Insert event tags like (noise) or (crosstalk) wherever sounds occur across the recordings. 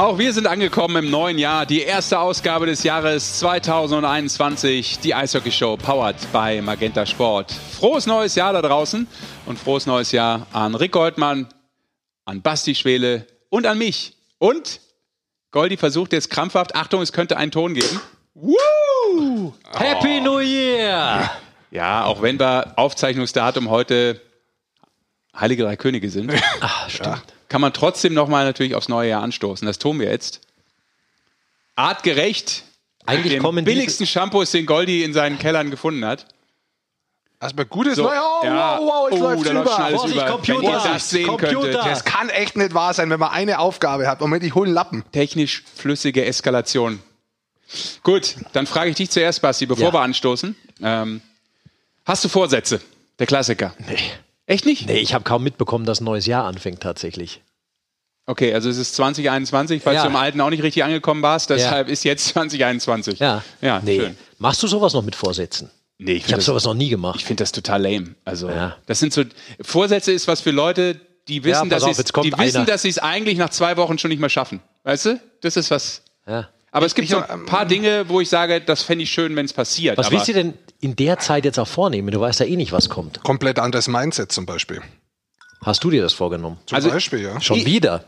Auch wir sind angekommen im neuen Jahr. Die erste Ausgabe des Jahres 2021. Die Eishockey Show powered by Magenta Sport. Frohes neues Jahr da draußen und frohes neues Jahr an Rick Goldmann, an Basti Schwele und an mich. Und Goldi versucht jetzt krampfhaft, Achtung, es könnte einen Ton geben. Woo! Happy New Year! Ja, auch wenn wir Aufzeichnungsdatum heute Heilige Drei Könige sind. Ach, (laughs) stimmt kann man trotzdem nochmal natürlich aufs neue Jahr anstoßen. Das tun wir jetzt. Artgerecht. Eigentlich den kommen billigsten Shampoos, den Goldi in seinen Kellern gefunden hat. Erstmal gutes So, Neujahr. Oh, ja. wow, wow, jetzt Oh, läuft's da läuft alles Vorsicht, über. Computer. Wenn ihr das sehen Computer. könntet. Das kann echt nicht wahr sein, wenn man eine Aufgabe hat. Moment, ich hole einen Lappen. Technisch flüssige Eskalation. Gut, dann frage ich dich zuerst, Basti, bevor Ja. wir anstoßen. Ähm, hast du Vorsätze? Der Klassiker. Nee. Echt nicht? Nee, ich habe kaum mitbekommen, dass ein neues Jahr anfängt tatsächlich. Okay, also es ist 2021, falls Ja. du im Alten auch nicht richtig angekommen warst. Deshalb ist jetzt 2021. Ja. Ja, nee. schön. Machst du sowas noch mit Vorsätzen? Nee, ich Ich finde habe sowas noch nie gemacht. ich find das total lame. Also, Ja. das sind so, Vorsätze ist was für Leute, die wissen, dass sie die wissen, einer. dass sie es eigentlich nach zwei Wochen schon nicht mehr schaffen. Weißt du? Das ist was. ja. Aber es gibt ich- so ein paar Dinge, wo ich sage, das fände ich schön, wenn es passiert. Was aber willst du denn in der Zeit jetzt auch vornehmen? Du weißt ja eh nicht, was kommt. Komplett anderes Mindset zum Beispiel. Hast du dir das vorgenommen? Zum Also- Beispiel, ja. Schon wieder?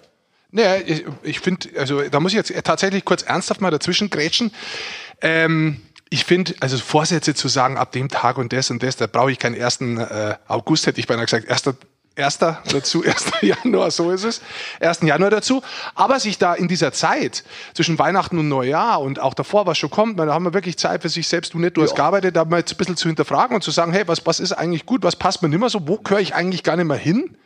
Naja, ich, ich finde, also da muss ich jetzt tatsächlich kurz ernsthaft mal dazwischen grätschen. Ähm, ich finde, also Vorsätze zu sagen, ab dem Tag und das und das, da brauche ich keinen 1. Äh, August, hätte ich beinahe gesagt, 1. Erster dazu, (laughs) 1. Januar, so ist es. 1. Januar dazu. Aber sich da in dieser Zeit zwischen Weihnachten und Neujahr und auch davor, was schon kommt, da haben wir wirklich Zeit für sich selbst, du nicht, du hast gearbeitet, da mal jetzt ein bisschen zu hinterfragen und zu sagen, hey, was, was ist eigentlich gut, was passt mir nicht mehr so, wo gehöre ich eigentlich gar nicht mehr hin?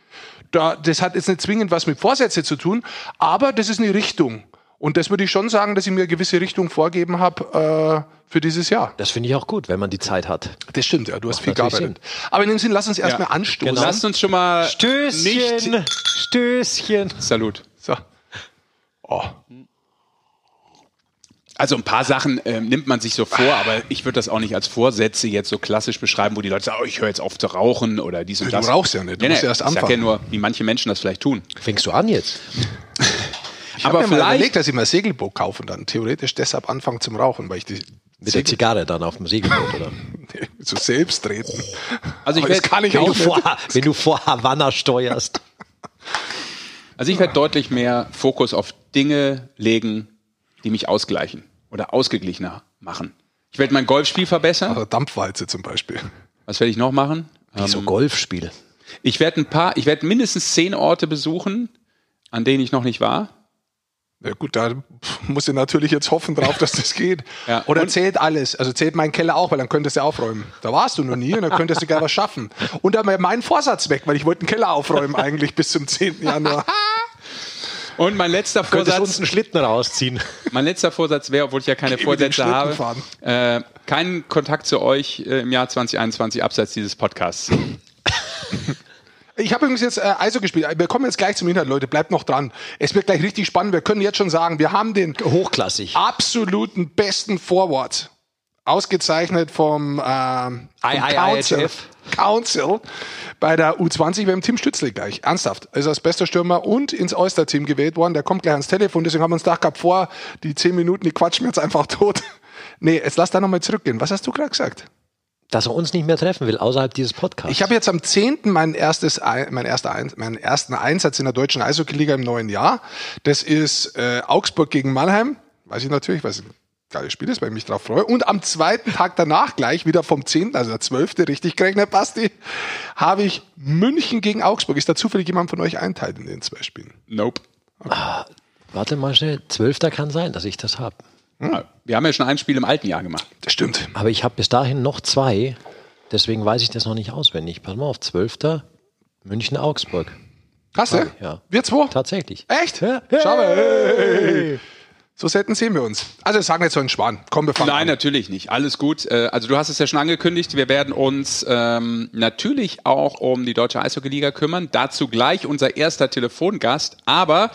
da, das hat jetzt nicht zwingend was mit Vorsätze zu tun, aber das ist eine Richtung. Und das würde ich schon sagen, dass ich mir eine gewisse Richtung vorgeben habe äh, für dieses Jahr. Das finde ich auch gut, wenn man die Zeit hat. Das stimmt, ja, du hast viel natürlich gearbeitet. Aber in dem Sinn, lass uns erstmal Ja. anstoßen. Genau. Lasst uns schon mal nicht. Stößchen. Salut. So. Oh. Also ein paar Sachen ähm, nimmt man sich so vor, aber ich würde das auch nicht als Vorsätze jetzt so klassisch beschreiben, wo die Leute sagen, oh, ich höre jetzt auf zu rauchen oder dies und Du das. rauchst ja nicht, du Nee, musst nee, ja erst Ich sag ja anfangen. nur, wie manche Menschen das vielleicht tun. Fängst du an jetzt? Ich Aber habe mir mal vielleicht- überlegt, dass ich mir ein Segelboot kaufe und dann theoretisch deshalb anfangen zum Rauchen, weil ich die Mit der Zigarre dann auf dem Segelboot, oder? (laughs) so selbst treten. Also ich werd- kann ich Wenn auch du, vor, wenn du vor Havanna steuerst. Also ich werde deutlich mehr Fokus auf Dinge legen, die mich ausgleichen oder ausgeglichener machen. Ich werde mein Golfspiel verbessern. Also Dampfwalze zum Beispiel. Was werde ich noch machen? Wie so Golfspiel. Ich werde ein paar, ich werde mindestens zehn Orte besuchen, an denen ich noch nicht war. Ja gut, da muss ich natürlich jetzt hoffen drauf, dass das geht. (laughs) Ja. Oder Und- zählt alles. Also zählt mein Keller auch, weil dann könntest du aufräumen. Da warst du noch nie und dann könntest du gerne was schaffen. Und dann mein Vorsatz weg, weil ich wollte den Keller aufräumen eigentlich bis zum 10. Januar. (laughs) Und mein letzter Könntest uns Vorsatz, einen Schlitten rausziehen. mein letzter Vorsatz wäre, obwohl ich ja keine Geh Vorsätze habe, äh, keinen Kontakt zu euch äh, im Jahr 2021 abseits dieses Podcasts. (laughs) Ich habe übrigens jetzt äh, ISO gespielt. Wir kommen jetzt gleich zum Inhalt, Leute. Bleibt noch dran. Es wird gleich richtig spannend. Wir können jetzt schon sagen, wir haben den Hochklassig. absoluten besten Forward. Ausgezeichnet vom, ähm, vom Council. Council bei der U20. Wir haben Tim Stützle gleich. Ernsthaft. Er ist als bester Stürmer und ins Oyster-Team gewählt worden. Der kommt gleich ans Telefon. Deswegen haben wir uns gedacht gehabt, vor die zehn Minuten, die quatschen wir jetzt einfach tot. (laughs) Nee, jetzt lass da nochmal zurückgehen. Was hast du gerade gesagt? Dass er uns nicht mehr treffen will, außerhalb dieses Podcasts. Ich habe jetzt am 10. mein erstes, Ei- mein erster, Ein- meinen ersten Einsatz in der deutschen Eishockey-Liga im neuen Jahr. Das ist äh, Augsburg gegen Mannheim. Weiß ich natürlich, weil es ein geiles Spiel ist, weil ich mich drauf freue. Und am zweiten Tag danach gleich, wieder vom 10., also der 12., richtig gerechnet, Basti, habe ich München gegen Augsburg. Ist da zufällig jemand von euch einteilt in den zwei Spielen? Nope. Warte mal schnell, Zwölfter kann sein, dass ich das habe. Wir haben ja schon ein Spiel im alten Jahr gemacht. Das stimmt. Aber ich habe bis dahin noch zwei, deswegen weiß ich das noch nicht auswendig. Pass mal auf, Zwölfter, München-Augsburg. Hast du? Ja. Wir zwei? Tatsächlich. Echt? Ja. Schau mal. Hey. So selten sehen wir uns. Also sagen jetzt so einen Schwan. Komm, wir fangen Nein, an. natürlich nicht. Alles gut. Äh, Also du hast es ja schon angekündigt. Wir werden uns ähm, natürlich auch um die Deutsche Eishockey-Liga kümmern. Dazu gleich unser erster Telefongast. Aber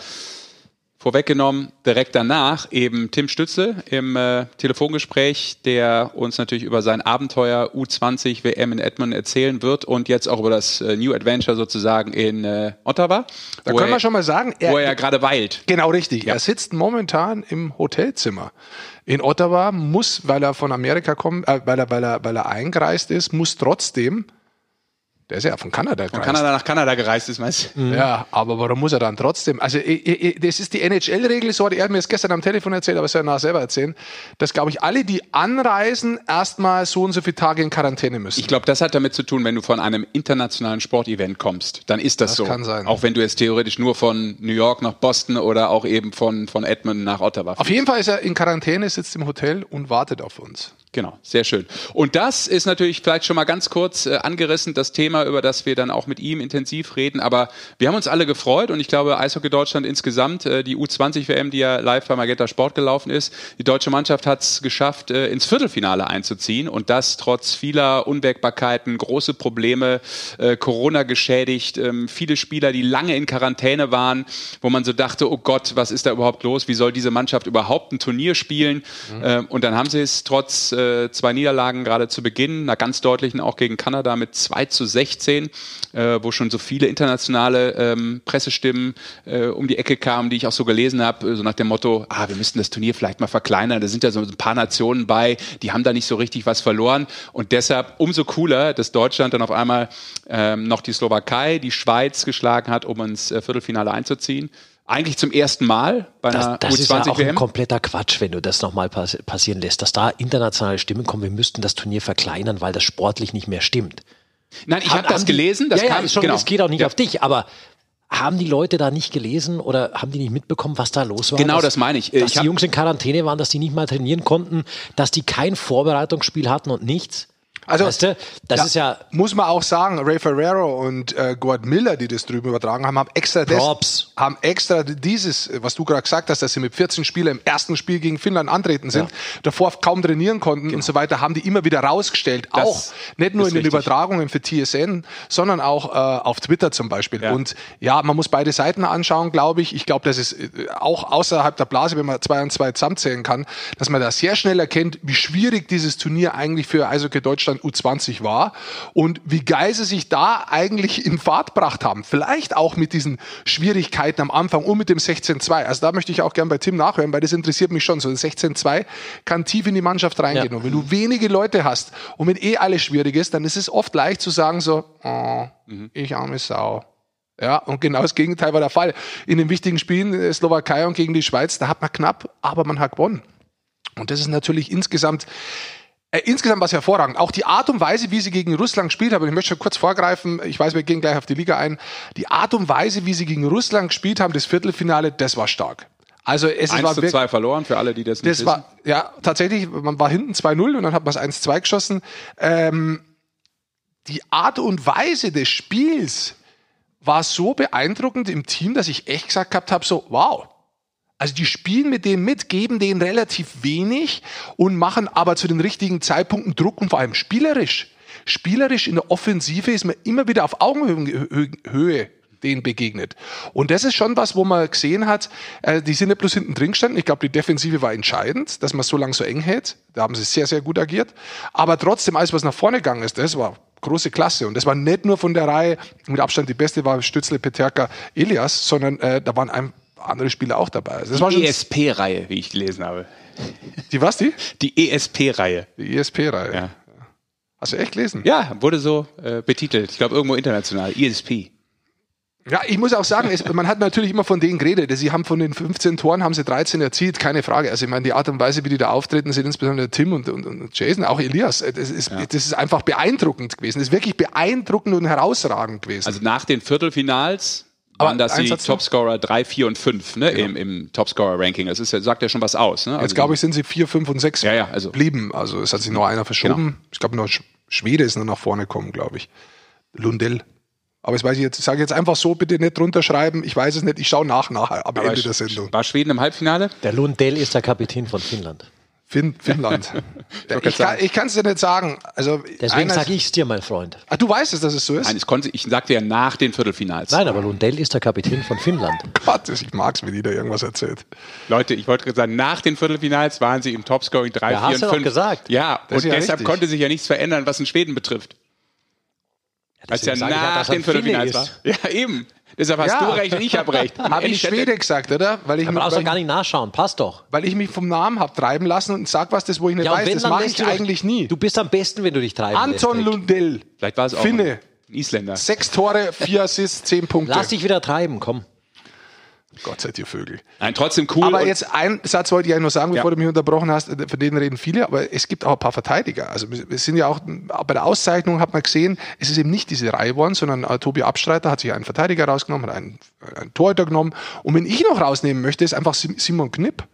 Vorweggenommen, direkt danach eben Tim Stütze im äh, Telefongespräch, der uns natürlich über sein Abenteuer U20 WM in Edmund erzählen wird und jetzt auch über das äh, New Adventure sozusagen in äh, Ottawa. Da können wir schon mal sagen, er, wo er ja gerade weilt. Genau richtig. Ja. Er sitzt momentan im Hotelzimmer in Ottawa, muss, weil er von Amerika kommt, äh, weil er, weil er, weil er eingereist ist, muss trotzdem der ist ja von Kanada gereist. Von Kanada nach Kanada gereist ist, meinst du? Mhm. Ja, aber warum muss er dann trotzdem? Also, das ist die NHL-Regel, so hat er mir das gestern am Telefon erzählt, aber soll er nachher selber erzählen, dass, glaube ich, alle, die anreisen, erstmal so und so viele Tage in Quarantäne müssen. Ich glaube, das hat damit zu tun, wenn du von einem internationalen Sportevent kommst, dann ist das, das so. kann sein. Auch wenn du jetzt theoretisch nur von New York nach Boston oder auch eben von, von Edmund nach Ottawa Auf jeden Fall ist er in Quarantäne, sitzt im Hotel und wartet auf uns. Genau, sehr schön. Und das ist natürlich vielleicht schon mal ganz kurz äh, angerissen, das Thema, über das wir dann auch mit ihm intensiv reden. Aber wir haben uns alle gefreut und ich glaube, Eishockey Deutschland insgesamt, äh, die U20-WM, die ja live bei Magenta Sport gelaufen ist, die deutsche Mannschaft hat es geschafft, äh, ins Viertelfinale einzuziehen und das trotz vieler Unwägbarkeiten, große Probleme, äh, Corona geschädigt, ähm, viele Spieler, die lange in Quarantäne waren, wo man so dachte, oh Gott, was ist da überhaupt los? Wie soll diese Mannschaft überhaupt ein Turnier spielen? Mhm. Ähm, und dann haben sie es trotz äh, äh, zwei Niederlagen gerade zu Beginn, einer ganz deutlichen auch gegen Kanada mit 2 zu 16, äh, wo schon so viele internationale ähm, Pressestimmen äh, um die Ecke kamen, die ich auch so gelesen habe, so nach dem Motto, ah, wir müssten das Turnier vielleicht mal verkleinern. Da sind ja so ein paar Nationen bei, die haben da nicht so richtig was verloren. Und deshalb umso cooler, dass Deutschland dann auf einmal ähm, noch die Slowakei, die Schweiz geschlagen hat, um ins äh, Viertelfinale einzuziehen eigentlich zum ersten Mal bei einer das, das U20 ist ja auch WM. ein kompletter Quatsch, wenn du das nochmal pass passieren lässt, dass da internationale Stimmen kommen, wir müssten das Turnier verkleinern, weil das sportlich nicht mehr stimmt. Nein, ich habe das gelesen. Das ja, kam, ja, schon, genau. es geht auch nicht ja. auf dich, aber haben die Leute da nicht gelesen oder haben die nicht mitbekommen, was da los war? Genau, dass, das meine ich. Dass ich die Jungs in Quarantäne waren, dass die nicht mal trainieren konnten, dass die kein Vorbereitungsspiel hatten und nichts? Also, weißt du, das ja, ist ja. Muss man auch sagen, Ray Ferrero und äh, Gord Miller, die das drüben übertragen haben, haben extra. Das, haben extra dieses, was du gerade gesagt hast, dass sie mit 14 Spielern im ersten Spiel gegen Finnland antreten sind, ja. davor kaum trainieren konnten genau. und so weiter, haben die immer wieder rausgestellt. Das auch nicht nur in den richtig. Übertragungen für TSN, sondern auch äh, auf Twitter zum Beispiel. Ja. Und ja, man muss beide Seiten anschauen, glaube ich. Ich glaube, dass es äh, auch außerhalb der Blase, wenn man zwei und zwei zusammenzählen kann, dass man da sehr schnell erkennt, wie schwierig dieses Turnier eigentlich für Eishockey Deutschland Deutschland U20 war und wie geil sie sich da eigentlich in Fahrt gebracht haben. Vielleicht auch mit diesen Schwierigkeiten am Anfang und mit dem 16-2. Also da möchte ich auch gern bei Tim nachhören, weil das interessiert mich schon. So ein 16-2 kann tief in die Mannschaft reingehen. Ja. Und wenn du wenige Leute hast und wenn eh alles schwierig ist, dann ist es oft leicht zu sagen so, oh, mhm. ich arme Sau. Ja, und genau das Gegenteil war der Fall. In den wichtigen Spielen äh, Slowakei und gegen die Schweiz, da hat man knapp, aber man hat gewonnen. Und das ist natürlich insgesamt äh, insgesamt war es hervorragend. Auch die Art und Weise, wie sie gegen Russland gespielt haben, ich möchte schon kurz vorgreifen, ich weiß, wir gehen gleich auf die Liga ein. Die Art und Weise, wie sie gegen Russland gespielt haben, das Viertelfinale, das war stark. Also es 1 war zu 2 verloren für alle, die das nicht das wissen. War, ja, tatsächlich, man war hinten 2-0 und dann hat man es 1-2 geschossen. Ähm, die Art und Weise des Spiels war so beeindruckend im Team, dass ich echt gesagt gehabt habe, so, wow, also die spielen mit dem mit, geben denen relativ wenig und machen aber zu den richtigen Zeitpunkten Druck und vor allem spielerisch. Spielerisch in der Offensive ist man immer wieder auf Augenhöhe denen begegnet. Und das ist schon was, wo man gesehen hat, äh, die sind nicht bloß hinten drin gestanden. Ich glaube, die Defensive war entscheidend, dass man so lange so eng hält. Da haben sie sehr, sehr gut agiert. Aber trotzdem, alles, was nach vorne gegangen ist, das war große Klasse. Und das war nicht nur von der Reihe, mit Abstand die beste war Stützle, Peterka, Elias, sondern äh, da waren ein andere Spieler auch dabei. Also das die ESP-Reihe, wie ich gelesen habe. Die was, die? Die ESP-Reihe. Die ESP-Reihe. Ja. Hast du echt gelesen? Ja, wurde so äh, betitelt. Ich glaube, irgendwo international. ESP. Ja, ich muss auch sagen, es, man hat natürlich immer von denen geredet. Sie haben von den 15 Toren haben sie 13 erzielt, keine Frage. Also ich meine, die Art und Weise, wie die da auftreten, sind insbesondere Tim und, und, und Jason, auch Elias. Das ist, ja. das ist einfach beeindruckend gewesen. Das ist wirklich beeindruckend und herausragend gewesen. Also nach den Viertelfinals waren das die Topscorer 3, 4 und 5 ne, genau. im, im Topscorer-Ranking. Das ist, sagt ja schon was aus. Ne? Also Jetzt glaube ich, sind sie 4, 5 und 6 ja, ja, also. blieben. Also es hat sich noch einer verschoben. Genau. Ich glaube, noch Schwede ist noch nach vorne gekommen, glaube ich. Lundell. Aber das weiß ich jetzt, ich sage jetzt einfach so, bitte nicht drunter schreiben. Ich weiß es nicht, ich schaue nach nachher am Aber Ende der Sendung. War Schweden im Halbfinale? Der Lundell ist der Kapitän von Finnland. Finn, Finnland. (laughs) ich kann es dir nicht sagen. Also Deswegen sage ich es dir, mein Freund. Ah, du weißt es, dass es so ist? Nein, es konnte, ich sagte ja nach den Viertelfinals. Nein, aber Lundell ist der Kapitän von Finnland. (laughs) Gott, ich mag es, wenn die da irgendwas erzählt. Leute, ich wollte gerade sagen, nach den Viertelfinals waren sie im Topscoring 3, ja, 4 und 5. gesagt. Ja, das und ja deshalb richtig. konnte sich ja nichts verändern, was in Schweden betrifft. Ja, Als ja nach den Viertelfinals war. Ja, eben. Deshalb hast ja. du recht und ich habe recht. (laughs) Habe ich Schwede gesagt, oder? Weil ich brauchst du gar nicht nachschauen, passt doch. Weil ich mich vom Namen habe treiben lassen und sag was, das wo ich nicht ja, weiß. Das mache ich eigentlich nie. Du bist am besten, wenn du dich treiben Anton lässt. Lundell. Vielleicht war es auch Finne. Isländer. Sechs Tore, vier Assists, zehn Punkte. Lass dich wieder treiben, komm. Gott seid ihr Vögel. Nein, trotzdem cool. Aber jetzt ein Satz wollte ich eigentlich nur sagen, bevor ja. du mich unterbrochen hast. Von denen reden viele, aber es gibt auch ein paar Verteidiger. Also wir sind ja auch bei der Auszeichnung hat man gesehen, es ist eben nicht diese Reihe geworden, sondern uh, Tobi Abstreiter hat sich einen Verteidiger rausgenommen, hat einen, einen Torhüter genommen. Und wenn ich noch rausnehmen möchte, ist einfach Simon Knipp.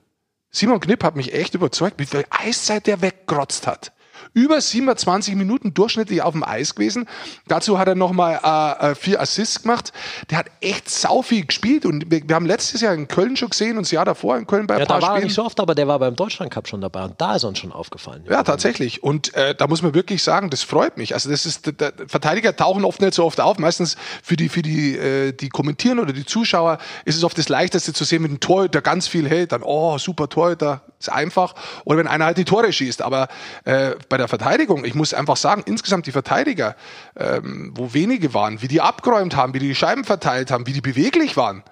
Simon Knipp hat mich echt überzeugt, wie viel Eiszeit der weggerotzt hat über 27 Minuten durchschnittlich auf dem Eis gewesen. Dazu hat er nochmal äh, äh, vier Assists gemacht. Der hat echt sau viel gespielt und wir, wir, haben letztes Jahr in Köln schon gesehen und das Jahr davor in Köln bei ein ja, paar da war Spielen. er nicht so oft, aber der war beim Deutschland Cup schon dabei und da ist uns schon aufgefallen. Ja, tatsächlich. Und äh, da muss man wirklich sagen, das freut mich. Also das ist, der, Verteidiger tauchen oft nicht so oft auf. Meistens für die, für die, äh, die kommentieren oder die Zuschauer ist es oft das Leichteste zu sehen, wenn ein Torhüter ganz viel hält, dann, oh, super Torhüter, ist einfach. Oder wenn einer halt die Tore schießt. Aber äh, bei der Verteidigung, ich muss einfach sagen, insgesamt die Verteidiger, ähm, wo wenige waren, wie die abgeräumt haben, wie die, die Scheiben verteilt haben, wie die beweglich waren.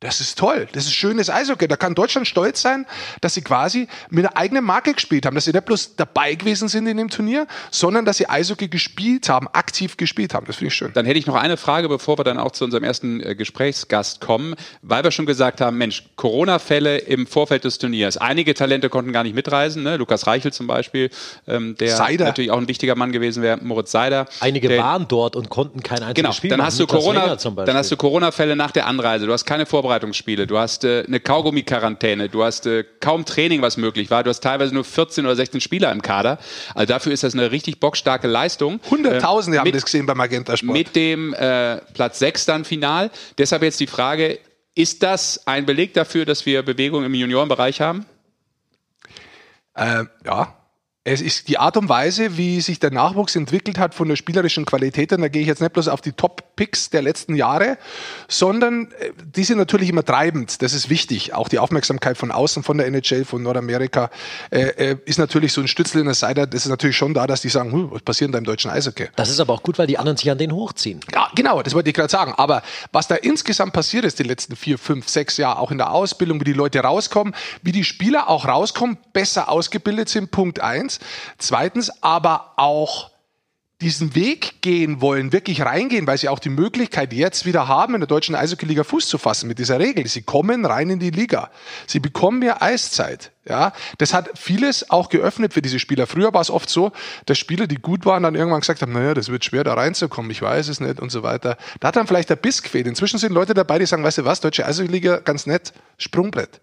Das ist toll. Das ist schönes Eishockey. Da kann Deutschland stolz sein, dass sie quasi mit einer eigenen Marke gespielt haben. Dass sie nicht bloß dabei gewesen sind in dem Turnier, sondern dass sie Eishockey gespielt haben, aktiv gespielt haben. Das finde ich schön. Dann hätte ich noch eine Frage, bevor wir dann auch zu unserem ersten äh, Gesprächsgast kommen. Weil wir schon gesagt haben, Mensch, Corona-Fälle im Vorfeld des Turniers. Einige Talente konnten gar nicht mitreisen. Ne? Lukas Reichel zum Beispiel, ähm, der Seider. natürlich auch ein wichtiger Mann gewesen wäre. Moritz Seider. Einige der, waren dort und konnten kein einziges genau, Spiel dann machen. Hast du Corona, dann hast du Corona-Fälle nach der Anreise. Du hast keine Vorbereitung Vorbereitungsspiele, du hast äh, eine Kaugummi-Quarantäne, du hast äh, kaum Training, was möglich war, du hast teilweise nur 14 oder 16 Spieler im Kader. Also dafür ist das eine richtig bockstarke Leistung. Hunderttausende äh, haben das gesehen beim Magenta Sport. Mit dem äh, Platz 6 dann final. Deshalb jetzt die Frage, ist das ein Beleg dafür, dass wir Bewegung im Juniorenbereich haben? Äh, ja, es ist die Art und Weise, wie sich der Nachwuchs entwickelt hat von der spielerischen Qualität, und da gehe ich jetzt nicht bloß auf die Top-Picks der letzten Jahre, sondern äh, die sind natürlich immer treibend. Das ist wichtig. Auch die Aufmerksamkeit von außen, von der NHL, von Nordamerika, äh, äh, ist natürlich so ein Stützel in der Seite. Das ist natürlich schon da, dass die sagen, hm, was passiert da im deutschen Eishockey? Das ist aber auch gut, weil die anderen sich an den hochziehen. Ja, genau, das wollte ich gerade sagen. Aber was da insgesamt passiert ist die letzten vier, fünf, sechs Jahre, auch in der Ausbildung, wie die Leute rauskommen, wie die Spieler auch rauskommen, besser ausgebildet sind, Punkt eins. Zweitens aber auch diesen Weg gehen wollen, wirklich reingehen, weil sie auch die Möglichkeit jetzt wieder haben, in der deutschen Eishockey-Liga Fuß zu fassen mit dieser Regel. Sie kommen rein in die Liga. Sie bekommen mehr Eiszeit. Ja, das hat vieles auch geöffnet für diese Spieler. Früher war es oft so, dass Spieler, die gut waren, dann irgendwann gesagt haben, naja, das wird schwer, da reinzukommen, ich weiß es nicht und so weiter. Da hat dann vielleicht der Biss gefehlt. Inzwischen sind Leute dabei, die sagen, weißt du was, deutsche Eishockey-Liga, ganz nett, Sprungbrett.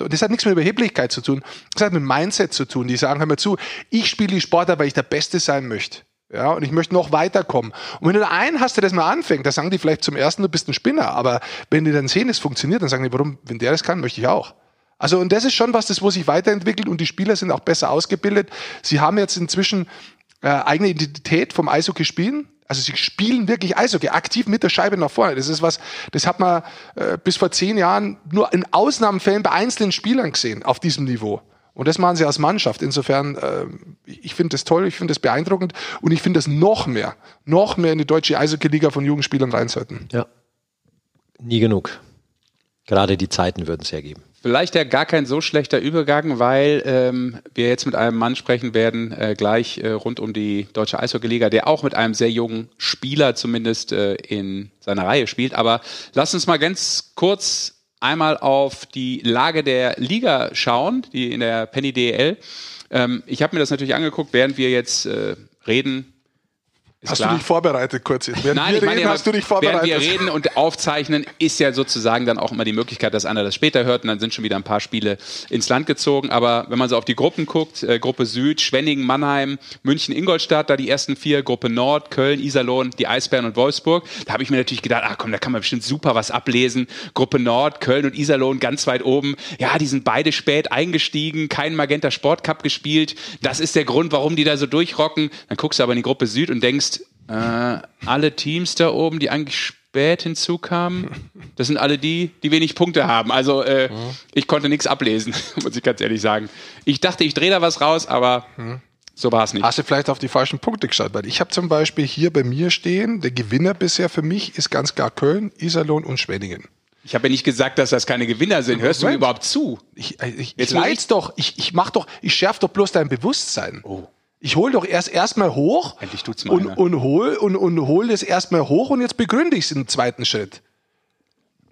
So, das hat nichts mit Überheblichkeit zu tun. Das hat mit Mindset zu tun. Die sagen, hör mal zu, ich spiele die Sportler, weil ich der Beste sein möchte. Ja, und ich möchte noch weiterkommen. Und wenn du da einen hast, der das mal anfängt, da sagen die vielleicht zum ersten, du bist ein Spinner. Aber wenn die dann sehen, es funktioniert, dann sagen die, warum, wenn der das kann, möchte ich auch. Also, und das ist schon was, das, wo sich weiterentwickelt und die Spieler sind auch besser ausgebildet. Sie haben jetzt inzwischen äh, eigene Identität vom Eishockey spielen. Also sie spielen wirklich Eishockey, aktiv mit der Scheibe nach vorne. Das ist was, das hat man äh, bis vor zehn Jahren nur in Ausnahmefällen bei einzelnen Spielern gesehen auf diesem Niveau. Und das machen sie als Mannschaft. Insofern, äh, ich finde das toll, ich finde das beeindruckend und ich finde das noch mehr, noch mehr in die deutsche Eishockey-Liga von Jugendspielern rein sollten. Ja. Nie genug. Gerade die Zeiten würden es hergeben. Vielleicht ja gar kein so schlechter Übergang, weil ähm, wir jetzt mit einem Mann sprechen werden, äh, gleich äh, rund um die Deutsche Eishockeyliga, der auch mit einem sehr jungen Spieler zumindest äh, in seiner Reihe spielt. Aber lass uns mal ganz kurz einmal auf die Lage der Liga schauen, die in der Penny DL. Ähm, ich habe mir das natürlich angeguckt, während wir jetzt äh, reden, Ist hast klar. du dich vorbereitet kurz jetzt? Während Nein, wir reden, meine, hast du dich vorbereitet. Während wir reden und aufzeichnen, ist ja sozusagen dann auch immer die Möglichkeit, dass einer das später hört und dann sind schon wieder ein paar Spiele ins Land gezogen. Aber wenn man so auf die Gruppen guckt, äh, Gruppe Süd, Schwenningen, Mannheim, München, Ingolstadt, da die ersten vier, Gruppe Nord, Köln, Iserlohn, die Eisbären und Wolfsburg, da habe ich mir natürlich gedacht, ach komm, da kann man bestimmt super was ablesen. Gruppe Nord, Köln und Iserlohn ganz weit oben. Ja, die sind beide spät eingestiegen, keinen Magenta Sport Cup gespielt. Das ist der Grund, warum die da so durchrocken. Dann guckst du aber in die Gruppe Süd und denkst, äh, alle Teams da oben, die eigentlich spät hinzukamen, das sind alle die, die wenig Punkte haben. Also äh, mhm. ich konnte nichts ablesen, (laughs) muss ich ganz ehrlich sagen. Ich dachte, ich drehe da was raus, aber mhm. so war es nicht. Hast du vielleicht auf die falschen Punkte geschaut? Weil ich habe zum Beispiel hier bei mir stehen, der Gewinner bisher für mich ist ganz klar Köln, Iserlohn und Schwenningen. Ich habe ja nicht gesagt, dass das keine Gewinner sind. Hörst Moment. du mir überhaupt zu? Ich, ich, ich leid's doch. Ich, ich mach doch, ich schärf doch bloß dein Bewusstsein. Oh. Ich hole doch erst erstmal hoch Endlich tut's mal und, und hol und, und hol das erstmal hoch und jetzt begründe ich es im zweiten Schritt.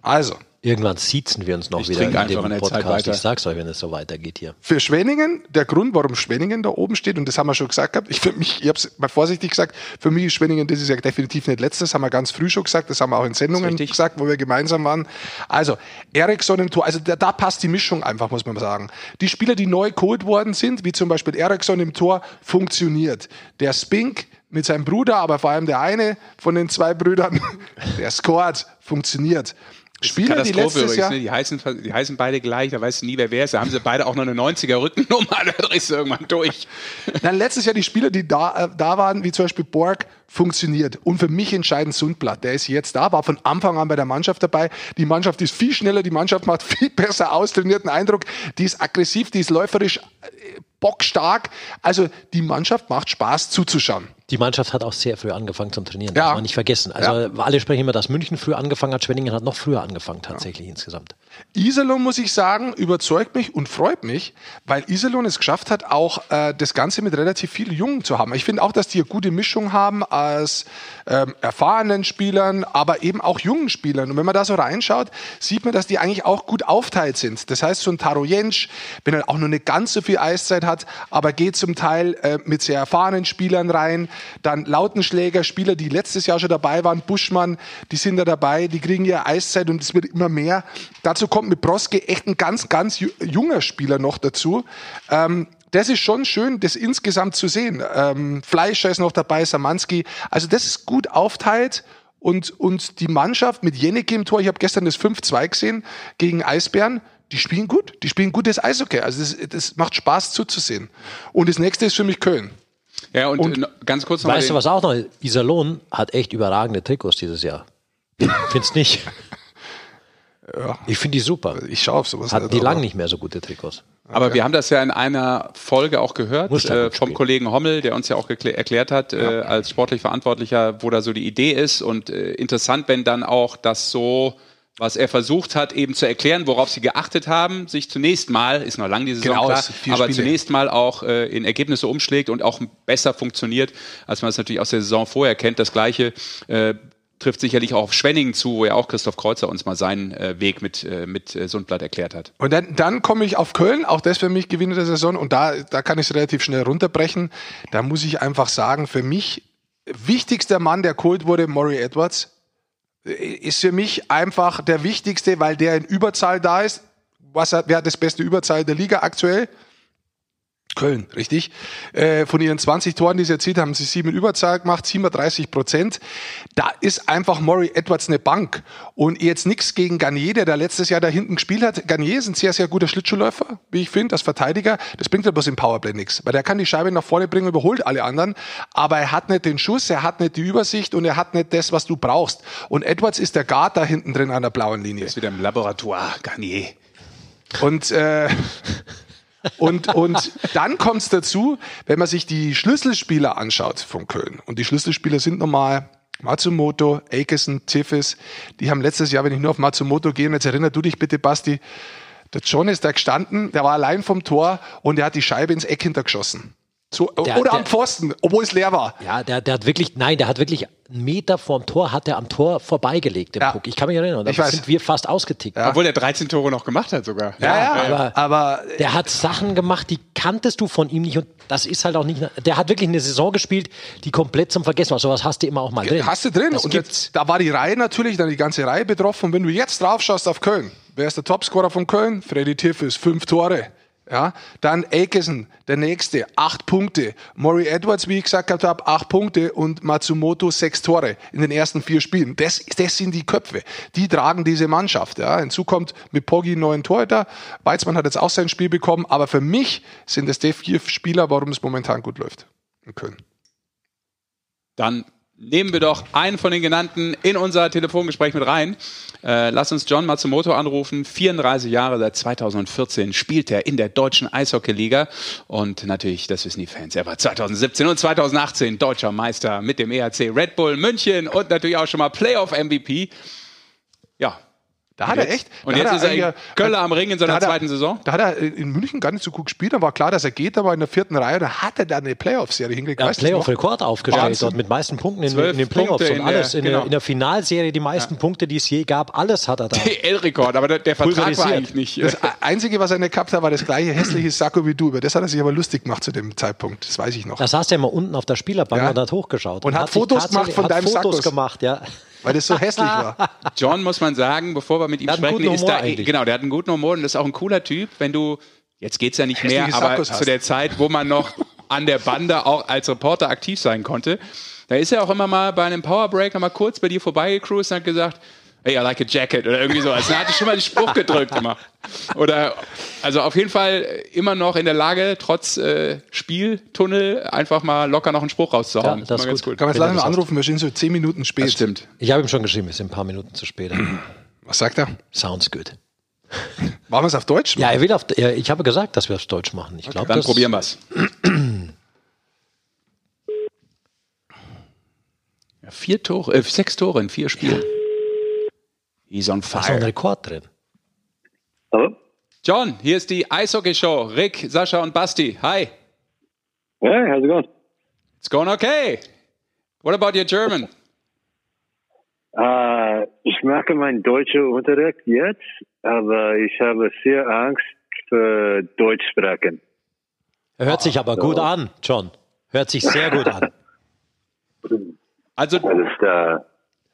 Also, Irgendwann siezen wir uns noch ich wieder in dem Podcast. Ich sag's euch, wenn es so weitergeht hier. Für Schwenningen, der Grund, warum Schwenningen da oben steht, und das haben wir schon gesagt gehabt, ich für mich, ich habe es mal vorsichtig gesagt, für mich ist Schwenningen das ist ja definitiv nicht letztes, haben wir ganz früh schon gesagt, das haben wir auch in Sendungen gesagt, wo wir gemeinsam waren. Also, Eriksson im Tor, also da, da passt die Mischung einfach, muss man sagen. Die Spieler, die neu geholt worden sind, wie zum Beispiel Eriksson im Tor, funktioniert. Der Spink, mit seinem Bruder, aber vor allem der eine von den zwei Brüdern, (laughs) der scored, funktioniert. Spieler, die letztes übrigens, Jahr... Ne? Die, heißen, die heißen beide gleich, da weißt du nie, wer wer ist. Da haben sie beide auch noch eine 90er-Rückennummer, (laughs) da drehst du irgendwann durch. Dann letztes Jahr die Spieler, die da, äh, da waren, wie zum Beispiel Borg, funktioniert. Und für mich entscheidend Sundblatt. Der ist jetzt da, war von Anfang an bei der Mannschaft dabei. Die Mannschaft ist viel schneller, die Mannschaft macht (laughs) viel besser austrainierten Eindruck. Die ist aggressiv, die ist läuferisch äh, bockstark. Also die Mannschaft macht Spaß zuzuschauen. Die Mannschaft hat auch sehr früh angefangen zum Trainieren, ja. darf man nicht vergessen. Also ja. alle sprechen immer, dass München früh angefangen hat, Schwenningen hat noch früher angefangen tatsächlich ja. insgesamt. Iserlohn, muss ich sagen, überzeugt mich und freut mich, weil Iserlohn es geschafft hat, auch äh, das Ganze mit relativ vielen Jungen zu haben. Ich finde auch, dass die eine gute Mischung haben als ähm, erfahrenen Spielern, aber eben auch jungen Spielern. Und wenn man da so reinschaut, sieht man, dass die eigentlich auch gut aufteilt sind. Das heißt, so ein Taro Jentsch, wenn er auch nur nicht ganz so viel Eiszeit hat, aber geht zum Teil äh, mit sehr erfahrenen Spielern rein. Dann Lautenschläger, Spieler, die letztes Jahr schon dabei waren, Buschmann, die sind da dabei, die kriegen ja Eiszeit und es wird immer mehr. Dazu kommt mit Broske echt ein ganz, ganz junger Spieler noch dazu. Ähm, das ist schon schön, das insgesamt zu sehen. Ähm, Fleischer ist noch dabei, Samanski. Also das ist gut aufteilt und, und die Mannschaft mit Jeneke im Tor, ich habe gestern das 5-2 gesehen gegen Eisbären, die spielen gut. Die spielen gutes Eishockey. Also das, das macht Spaß zuzusehen. Und das nächste ist für mich Köln. Ja, und, und ganz kurz noch Weißt du was auch noch? Iserlohn hat echt überragende Trikots dieses Jahr. Findest nicht? Ja. Ich finde die super. Ich schaue auf sowas. Hatten die lang nicht mehr so gute Trikots. Aber okay. wir haben das ja in einer Folge auch gehört äh, vom spielen. Kollegen Hommel, der uns ja auch erklärt hat, ja. äh, als sportlich Verantwortlicher, wo da so die Idee ist. Und äh, interessant, wenn dann auch das so was er versucht hat, eben zu erklären, worauf sie geachtet haben, sich zunächst mal, ist noch lang die Saison genau, klar, aber Spiele. zunächst mal auch äh, in Ergebnisse umschlägt und auch besser funktioniert, als man es natürlich aus der Saison vorher kennt. Das Gleiche äh, trifft sicherlich auch auf Schwenningen zu, wo ja auch Christoph Kreuzer uns mal seinen äh, Weg mit, äh, mit äh, Sundblatt erklärt hat. Und dann, dann komme ich auf Köln, auch das für mich Gewinner der Saison und da, da kann ich es relativ schnell runterbrechen. Da muss ich einfach sagen, für mich wichtigster Mann, der geholt wurde, Maury Edwards, ist für mich einfach der wichtigste, weil der in Überzahl da ist. Was hat, wer hat das beste Überzahl der Liga aktuell? Köln, richtig. Äh, von ihren 20 Toren, die sie erzielt haben, sie sieben Überzahl gemacht, 37 Prozent. Da ist einfach Maury Edwards eine Bank. Und jetzt nichts gegen Garnier, der da letztes Jahr da hinten gespielt hat. Garnier ist ein sehr, sehr guter Schlittschuhläufer, wie ich finde, als Verteidiger. Das bringt aber bloß im Powerplay nichts, weil der kann die Scheibe nach vorne bringen, überholt alle anderen. Aber er hat nicht den Schuss, er hat nicht die Übersicht und er hat nicht das, was du brauchst. Und Edwards ist der Guard da hinten drin an der blauen Linie. ist wieder im Laboratoire, Garnier. Und äh, Und, und dann kommt es dazu, wenn man sich die Schlüsselspieler anschaut von Köln. Und die Schlüsselspieler sind normal Matsumoto, Akeson, Tiffes. Die haben letztes Jahr, wenn ich nur auf Matsumoto gehe, und jetzt erinner du dich bitte, Basti, der John ist da gestanden, der war allein vom Tor und er hat die Scheibe ins Eck hintergeschossen. So, Der- oder am der- Pfosten, obwohl es leer war. Ja, der, der hat wirklich, nein, der hat wirklich einen Meter vorm Tor, hat er am Tor vorbeigelegt, den Ja. Puck. Ich kann mich erinnern, da Ich weiß. sind wir fast ausgetickt. Obwohl der 13 Tore noch gemacht hat sogar. aber- aber Der hat Sachen gemacht, die kanntest du von ihm nicht und das ist halt auch nicht, der hat wirklich eine Saison gespielt, die komplett zum Vergessen war. Sowas hast du immer auch mal drin. Hast du drin. Das und jetzt, da war die Reihe natürlich, dann die ganze Reihe betroffen. Und wenn du jetzt drauf schaust auf Köln, wer ist der Topscorer von Köln? Freddy Tiffes, fünf Tore. Ja, dann Akeson, der nächste, acht Punkte. Maury Edwards, wie ich gesagt habe, acht Punkte und Matsumoto sechs Tore in den ersten vier Spielen. Das, das sind die Köpfe. Die tragen diese Mannschaft. Ja. Hinzu kommt mit Poggi neuen Torhüter. Weizmann hat jetzt auch sein Spiel bekommen. Aber für mich sind es die vier Spieler, warum es momentan gut läuft in Köln. Dann nehmen wir doch einen von den genannten in unser Telefongespräch mit rein. Äh, lass uns John Matsumoto anrufen. 34 Jahre, seit 2014 spielt er in der deutschen Eishockeyliga. Und natürlich, das wissen die Fans, er war 2017 und 2018 deutscher Meister mit dem EHC Red Bull München und natürlich auch schon mal Playoff-MVP. Ja. Da hat er echt. Und da jetzt hat ist er in eigentlich- Köln am Ring in da seiner hat er- zweiten Saison. Da hat er in München gar nicht so gut gespielt, dann war klar, dass er geht, aber in der vierten Reihe, da hat er dann eine Playoff-Serie. Ja, du das noch? Playoff-Rekord aufgestellt Wahnsinn. dort mit meisten Punkten in, in den Playoffs Punkte und alles. in, der, genau. in der Finalserie die meisten Punkte, die es je gab, alles hat er da. DL-Rekord, aber der, der Vertrag war eigentlich nicht. Das Einzige, was er nicht gehabt hat, war das gleiche hässliche Sakko wie du. Über das hat er sich aber lustig gemacht zu dem Zeitpunkt. Das weiß ich noch. Da saß der mal unten auf der Spielerbank Ja. und hat hochgeschaut. Und hat sich Fotos gemacht von hat deinem Fotos Sackos. gemacht, ja. Weil das so hässlich war. (laughs) John, muss man sagen, bevor wir mit ihm sprechen, ist da, eigentlich. genau, der hat einen guten Humor und das ist auch ein cooler Typ, wenn du, jetzt geht's ja nicht mehr, Hässliche aber Sackos hast. zu der Zeit, wo man noch (laughs) an der Bande auch als Reporter aktiv sein konnte, da ist er auch immer mal bei einem Powerbreak mal kurz bei dir vorbeigecruised und hat gesagt, hey, I like a jacket oder irgendwie so. Also er hatte schon mal den Spruch gedrückt immer. Oder, also auf jeden Fall immer noch in der Lage, trotz äh, Spieltunnel einfach mal locker noch einen Spruch rauszuhauen. Ja, das immer ist gut. Kann man jetzt das anrufen, wir sind so zehn Minuten spät. Das stimmt. Ich habe ihm schon geschrieben, wir sind ein paar Minuten zu spät. Was sagt er? Sounds good. Machen wir es auf Deutsch? Ja, er will auf, er, ich habe gesagt, dass wir es Deutsch machen. Ich glaube, Dann das probieren wir's. (clears throat) Ja, vier Tore, äh, sechs Tore in vier Spielen. He's on Da ist ein fire. Rekord drin. Hello? John, hier ist die Eishockey-Show. Rick, Sascha und Basti. Hi. Hey, how's it going? It's going okay. What about your German? (laughs) Äh, ich mache meinen deutschen Unterricht jetzt, aber ich habe sehr Angst für Deutsch sprechen. Er hört sich aber gut an, John. Hört sich sehr gut an. (laughs) Also, uh,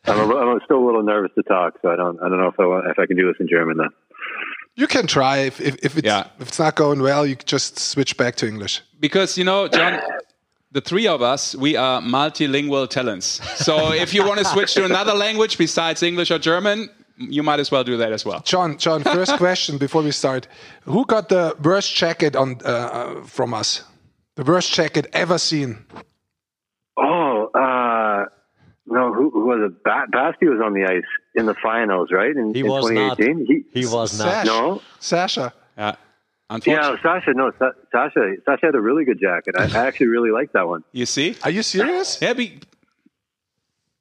I'm, a, I'm still a little nervous to talk, so I don't, I don't know if I, want, if I can do this in German then. You can try. If, if, if, it's, Yeah. if it's not going well, you just switch back to English. because, you know, John, the three of us, we are multilingual talents. So if you want to switch to another language besides English or German, you might as well do that as well. John, John, first (laughs) question before we start. Who got the worst jacket on uh, uh, from us? The worst jacket ever seen? Oh, uh, no, who, who was it? Ba- Basti was on the ice in the finals, right? In, He in was not. 2018. He, He was not. Sash. No. Sasha. Yeah. yeah, Sasha, no, Sa- Sasha, Sasha had a really good jacket. I, I actually really liked that one. you see? Are you serious? Yeah, be,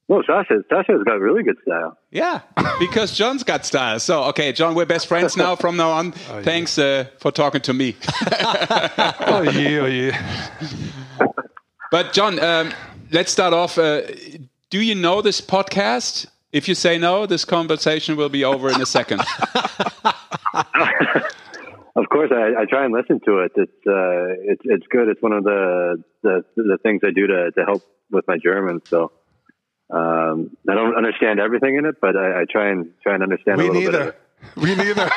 No, Sasha, Sasha's got really good style. Yeah, because John's got style. So, okay, John, we're best friends now from now on. (laughs) Thanks uh, for talking to me. (laughs) oh je, oh je. But, John, um, let's start off. Uh, do you know this podcast? If you say no, this conversation will be over in a second. (laughs) Of course, I, I try and listen to it. It's uh, it's it's good. It's one of the the, the things I do to, to help with my German. So um, I don't understand everything in it, but I, I try and try and understand We a little bit. Of neither. it. We neither.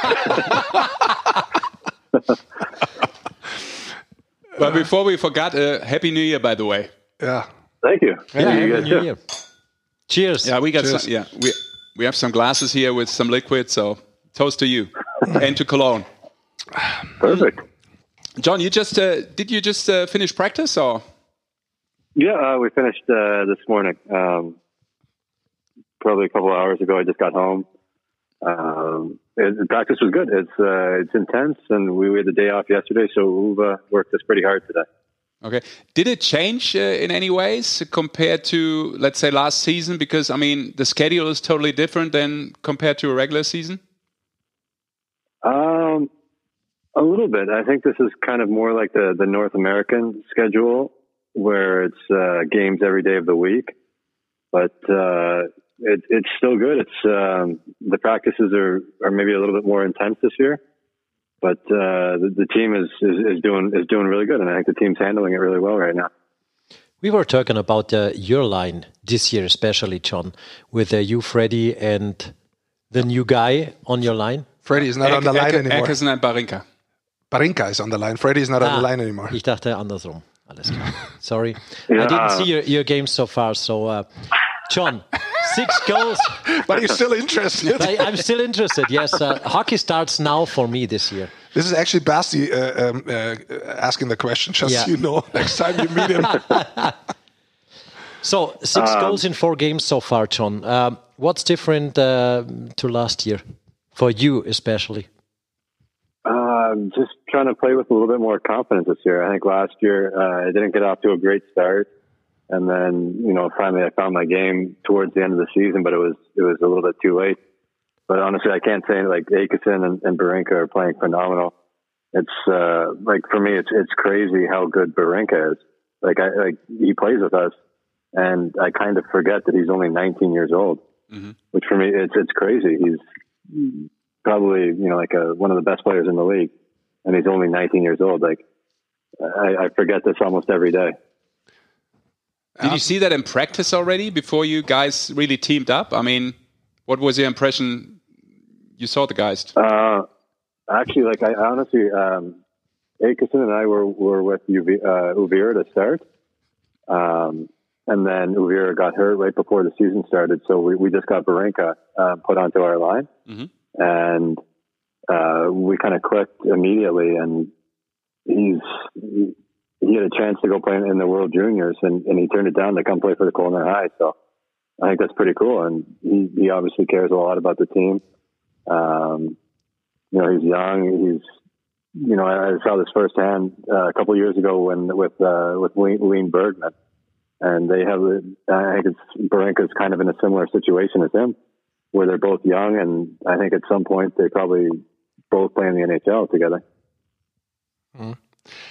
(laughs) but before we forgot, uh, Happy New Year, by the way. yeah. Thank you. Yeah, you guys New too. Year. Cheers. Yeah, we got Cheers. some. Yeah, we we have some glasses here with some liquid. So, toast to you and to Cologne. Perfect. John, you just uh, did you just uh, finish practice or? Yeah, uh, we finished uh, this morning. Um, probably a couple hours ago. I just got home. Um, and the practice was good. It's uh, it's intense, and we, we had the day off yesterday, so we've uh, worked us pretty hard today. Okay. Did it change uh, in any ways compared to, let's say, last season? Because, I mean, the schedule is totally different than compared to a regular season. Um, A little bit. I think this is kind of more like the, the North American schedule where it's uh, games every day of the week. But uh, it, it's still good. It's um, the practices are, are maybe a little bit more intense this year, but uh, the, the, team is, is, is doing is doing really good, and I think the team's handling it really well right now. We were talking about uh, your line this year, especially John, with uh, you, Freddie, and the new guy on your line. Freddie is not on the line anymore. Eckerson and Barinka. Barinka is on the line. Freddie is not ah, on the ah, line anymore. Ich dachte andersrum. Alles (laughs) klar. Sorry. Yeah. I didn't see your, your game so far, so uh, John, six goals. (laughs) but you're still interested. I, am still interested. Yes, uh, hockey starts now for me this year. This is actually Basti uh, um, uh, asking the question, just yeah. so you know, next time you meet him. (laughs) so, six um, goals in four games so far, John. Um, what's different uh, to last year, for you especially? Uh, just trying to play with a little bit more confidence this year. I think last year uh, I didn't get off to a great start. And then, you know, finally I found my game towards the end of the season, but it was, it was a little bit too late. But honestly, I can't say like Akeson and, and Barinka are playing phenomenal. It's, uh, like for me, it's, it's crazy how good Barinka is. Like I, like he plays with us and I kind of forget that he's only 19 years old, mm-hmm. which for me, it's, it's crazy. He's probably, you know, like a, one of the best players in the league and he's only 19 years old. Like I, I forget this almost every day. Did you see that in practice already before you guys really teamed up? I mean, what was your impression you saw the guys? Uh, actually, like I honestly, um, and I were, were with UV, uh, Uvira to start. Um, and then Uvira got hurt right before the season started. So we, we just got Barenka uh, put onto our line. Mm-hmm. And uh, we kind of clicked immediately. And he's, he had a chance to go play in the World Juniors, and, and he turned it down to come play for the Colner High. So I think that's pretty cool, and he, he obviously cares a lot about the team. Um, you know, he's young. He's you know, I, saw this firsthand uh, a couple of years ago when with uh, with Wayne Bergman, and they have. I think it's Barenka's kind of in a similar situation as him, where they're both young, and I think at some point they probably both play in the NHL together. Mm.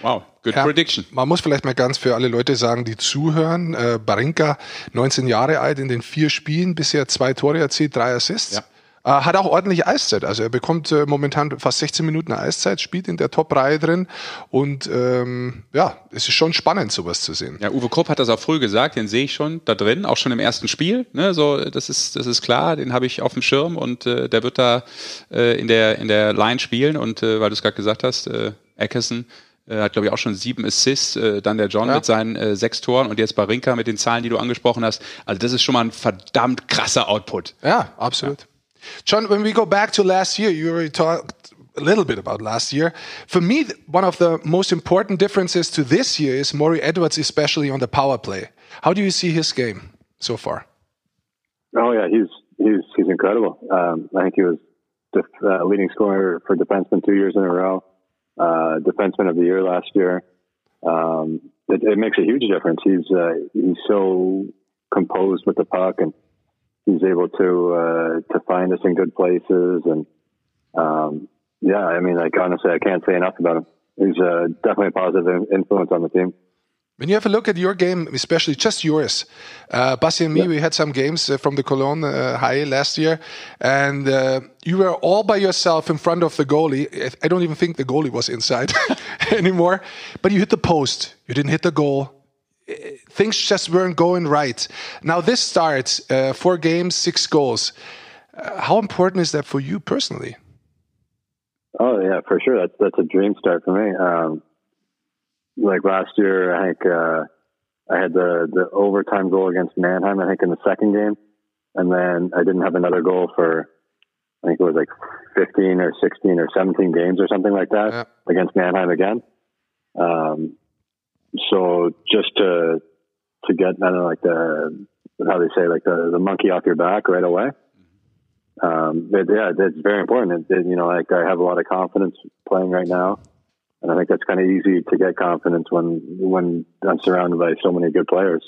Wow, good ja, prediction. Man muss vielleicht mal ganz für alle Leute sagen, die zuhören. Äh, Barinka, 19 Jahre alt, in den vier Spielen bisher zwei Tore erzielt, drei Assists. Ja. Äh, hat auch ordentlich Eiszeit. Also er bekommt äh, momentan fast 16 Minuten Eiszeit, spielt in der Top-Reihe drin. Und ähm, ja, es ist schon spannend, sowas zu sehen. Ja, Uwe Krupp hat das auch früh gesagt, den sehe ich schon da drin, auch schon im ersten Spiel. Ne, so, das ist, das ist klar, den habe ich auf dem Schirm und äh, der wird da äh, in der in der Line spielen. Und äh, weil du es gerade gesagt hast, äh, Eckerson äh, hat, glaube ich, auch schon sieben Assists, äh, dann der John ja. mit seinen äh, sechs Toren und jetzt Barinka mit den Zahlen, die du angesprochen hast. Also das ist schon mal ein verdammt krasser Output. Ja, absolut. Ja. John, when we go back to last year, you already talked a little bit about last year. For me, one of the most important differences to this year is Maury Edwards, especially on the power play. How do you see his game so far? Oh yeah, he's he's he's incredible. Um, I think he was the uh, leading scorer for defenseman two years in a row uh, defenseman of the year last year. Um, it, it, makes a huge difference. He's uh, he's so composed with the puck, and he's able to uh, to find us in good places. And um, yeah, I mean, like honestly, I can't say enough about him. He's uh, definitely a positive influence on the team. When you have a look at your game, especially just yours, uh, Basti and me, yeah. we had some games uh, from the Cologne uh, High last year, and uh, you were all by yourself in front of the goalie. I don't even think the goalie was inside (laughs) anymore, but you hit the post. You didn't hit the goal. Things just weren't going right. Now this starts uh, four games, six goals. Uh, how important is that for you personally? Oh yeah, for sure. That's that's a dream start for me. Um, like last year, I think uh, I had the the overtime goal against Mannheim. I think in the second game, and then I didn't have another goal for I think it was like 15 or 16 or 17 games or something like that yeah. against Mannheim again. Um, so just to to get I don't know like the how they say like the the monkey off your back right away. Um, it, yeah, it's very important. It, it, you know, like I have a lot of confidence playing right now. And I think that's kind of easy to get confidence when when I'm surrounded by so many good players.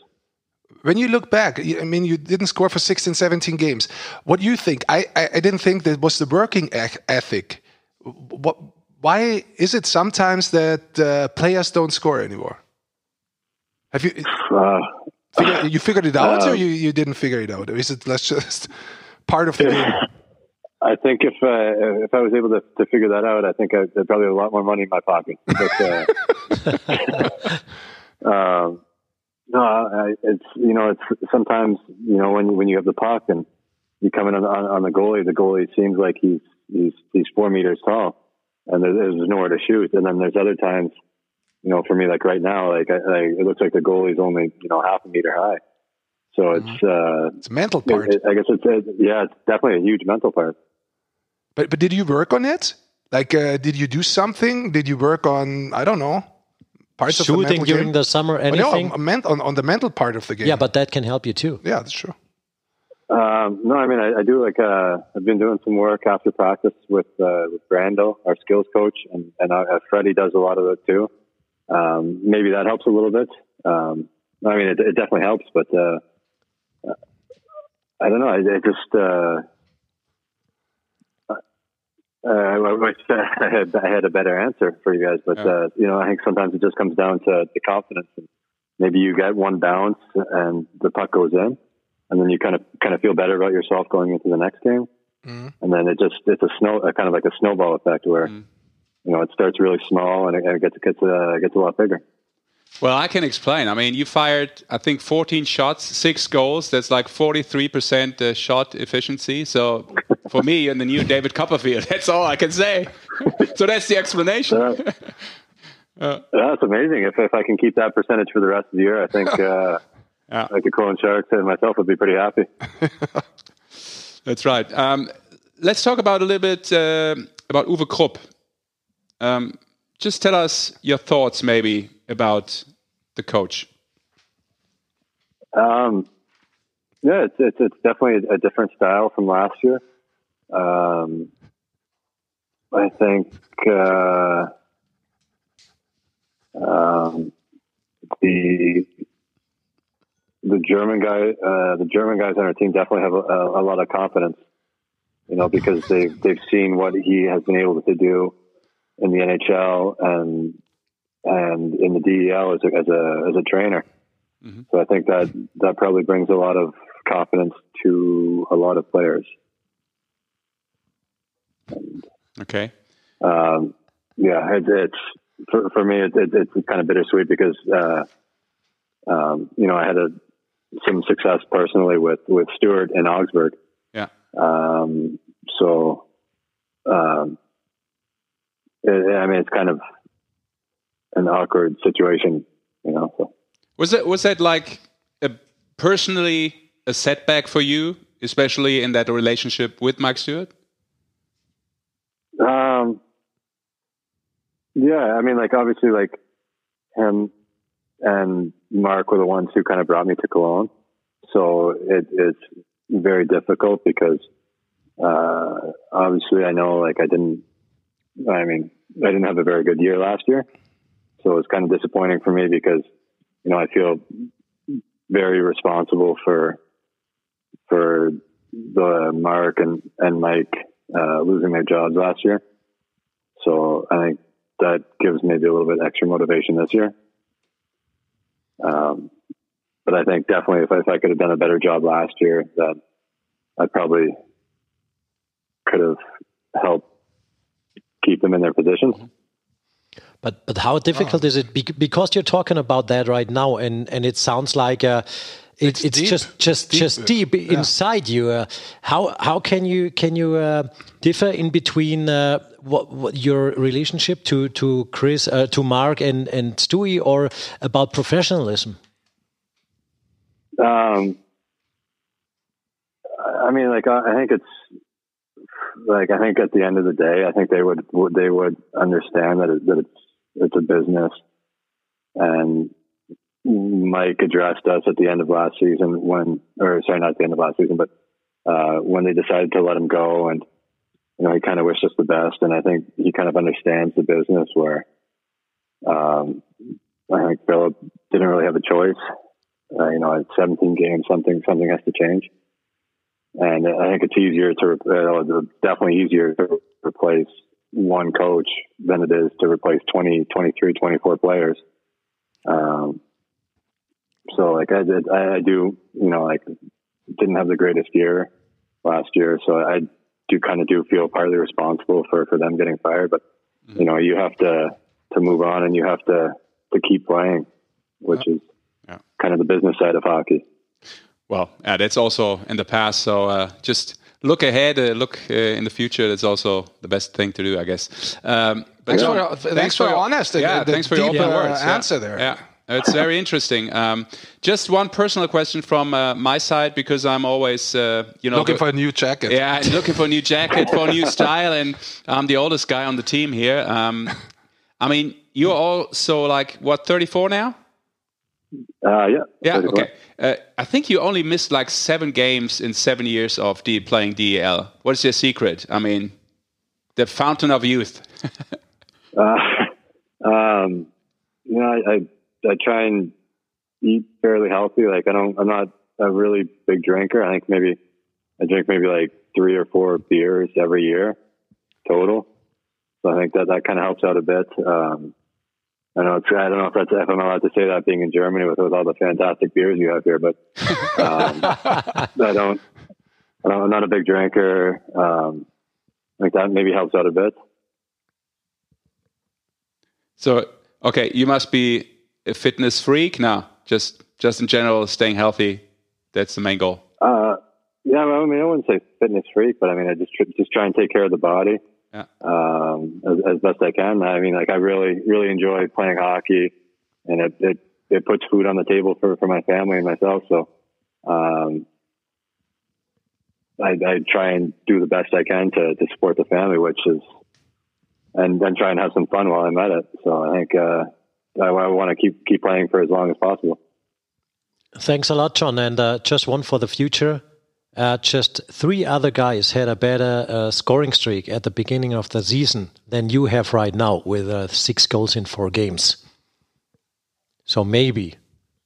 When you look back, I mean, you didn't score for 16, 17 games. What do you think? I, I, I didn't think that was the working ethic. What why is it sometimes that uh, players don't score anymore? Have you Uh, figure, you figured it out, or um, you, you didn't figure it out? Or is it let's just part of the (laughs) game? I think if uh, if I was able to, to figure that out, I think I'd, I'd probably have a lot more money in my pocket. But, uh, (laughs) um, no, I, it's you know it's sometimes you know when you, when you have the puck and you come in on, on, on the goalie, the goalie seems like he's he's he's four meters tall, and there, there's nowhere to shoot. And then there's other times, you know, for me like right now, like, I, I, it looks like the goalie's only you know half a meter high. So it's uh, It's a mental part. it- I guess it's it, yeah, it's definitely a huge mental part. But but did you work on it? Like, uh, did you do something? Did you work on I don't know parts of the Shooting mental during game? the summer, Oh, no, anything? on, on, on the mental part of the game. yeah, but that can help you too. yeah, that's true. Um, no, I mean, I, I do like, uh, I've been doing some work after practice with, uh, with Brando, our skills coach, and, and uh, Freddie does a lot of it too. Um, maybe that helps a little bit. Um, I mean, it, it definitely helps, but, uh, I don't know. It, it just, uh, uh, I wish (laughs) I had, I had a better answer for you guys, but, uh, you know, I think sometimes it just comes down to, to confidence. And maybe you get one bounce and the puck goes in and then you kind of kind of feel better about yourself going into the next game. And then it just it's a snow kind of like a snowball effect where you know it starts really small and it, and it gets gets uh, gets a lot bigger. Well, I can explain. I mean, you fired, I think, 14 shots, six goals. That's like 43% uh, shot efficiency. So for me, and the new David Copperfield, (laughs) that's all I can say. so that's the explanation. (laughs) Uh, That's amazing. If if I can keep that percentage for the rest of the year, I think (laughs) uh, Yeah. like the Cologne Sharks and myself would be pretty happy. That's right. Um, let's talk about a little bit uh, about Uwe Krupp. Um, just tell us your thoughts, maybe, about the coach. Um, yeah, it's, it's it's definitely a different style from last year. Um, I think uh, um, the the German guy, uh, the German guys on our team definitely have a, a, a lot of confidence. You know, because they've they've seen what he has been able to do in the NHL and and in the DEL as a as a, as a trainer. So I think that that probably brings a lot of confidence to a lot of players. Okay. Um, yeah, it, it's for, for me. It, it, it's kind of bittersweet because uh, um, you know I had a, some success personally with with Stewart in Augsburg. Yeah. Um, so, um, I mean, it's kind of an awkward situation, you know. So. Was that was that like a, personally a setback for you, especially in that relationship with Mike Stewart? Um, yeah, I mean, like obviously, like him and Mark were the ones who kind of brought me to Cologne, so it, it's very difficult because uh, obviously I know like I didn't. I mean, I didn't have a very good year last year, so it's kind of disappointing for me because you know I feel very responsible for for the Mark and and Mike uh, losing their jobs last year. So I think that gives maybe a little bit extra motivation this year. Um, but I think definitely if I, if I could have done a better job last year, then I probably could have helped keep them in their positions. But but how difficult is it? Bec- Because you're talking about that right now, and and it sounds like uh, it, It's it's, deep. just just Deep. just deep inside you. Uh, how how can you can you uh, differ in between uh, what, what your relationship to to Chris uh, to Mark and and Stewie, or about professionalism? Um, I mean, like I I think it's like I think at the end of the day, I think they would would- they would understand that it, that it's it's a business, and Mike addressed us at the end of last season when, or sorry, not the end of last season, but uh, when they decided to let him go, and you know he kind of wished us the best, and I think he kind of understands the business where um, I think Philip didn't really have a choice. Uh, you know, at 17 games, something something has to change, and I think it's easier to uh, definitely easier to replace one coach than it is to replace 20, 23, 24 players. Um, so like I did, I, I do, you know, like didn't have the greatest year last year. So I do kind of do feel partly responsible for, for them getting fired, but you know, you have to, to move on and you have to, to keep playing, which Yeah. is Yeah. kind of the business side of hockey. Well, yeah, that's also in the past. So uh, just look ahead, uh, look uh, in the future. That's also the best thing to do, I guess. Um, but Thanks for your- thanks for honest yeah, the thanks for your open uh, words. yeah. answer there. Yeah, it's very interesting. Um, just one personal question from uh, my side because I'm always, uh, you know, Looking for a new jacket. yeah, looking for a new jacket, for a new (laughs) style, and I'm the oldest guy on the team here. Um, I mean, you're also like what 34 now? Uh, yeah. Yeah, okay. Uh, I think you only missed like seven games in seven years of D- playing DEL. What is your secret? I mean, the fountain of youth. (laughs) Uh, (laughs) um, you know, I, I I try and eat fairly healthy. Like I don't, I'm not a really big drinker. I think maybe I drink maybe like three or four beers every year total. So I think that that kind of helps out a bit. Um, I know it's, I don't know if that's if I'm allowed to say that being in Germany with, with all the fantastic beers you have here, but um, (laughs) I don't. I don't I'm not a big drinker. Um, I think that maybe helps out a bit. So, okay, you must be a fitness freak. now. just just in general, staying healthy. That's the main goal. Uh, yeah, I mean, I wouldn't say fitness freak, but I mean, I just tr- just try and take care of the body Yeah. um, as, as best I can. I mean, like I really really enjoy playing hockey, and it it, it puts food on the table for, for my family and myself. So, um, I, I try and do the best I can to, to support the family, which is, and then try and have some fun while I'm at it. So I think uh, I, I want to keep keep playing for as long as possible. Thanks a lot, John. And uh, just one for the future. Uh, just three other guys had a better uh, scoring streak at the beginning of the season than you have right now, with uh, six goals in four games. So maybe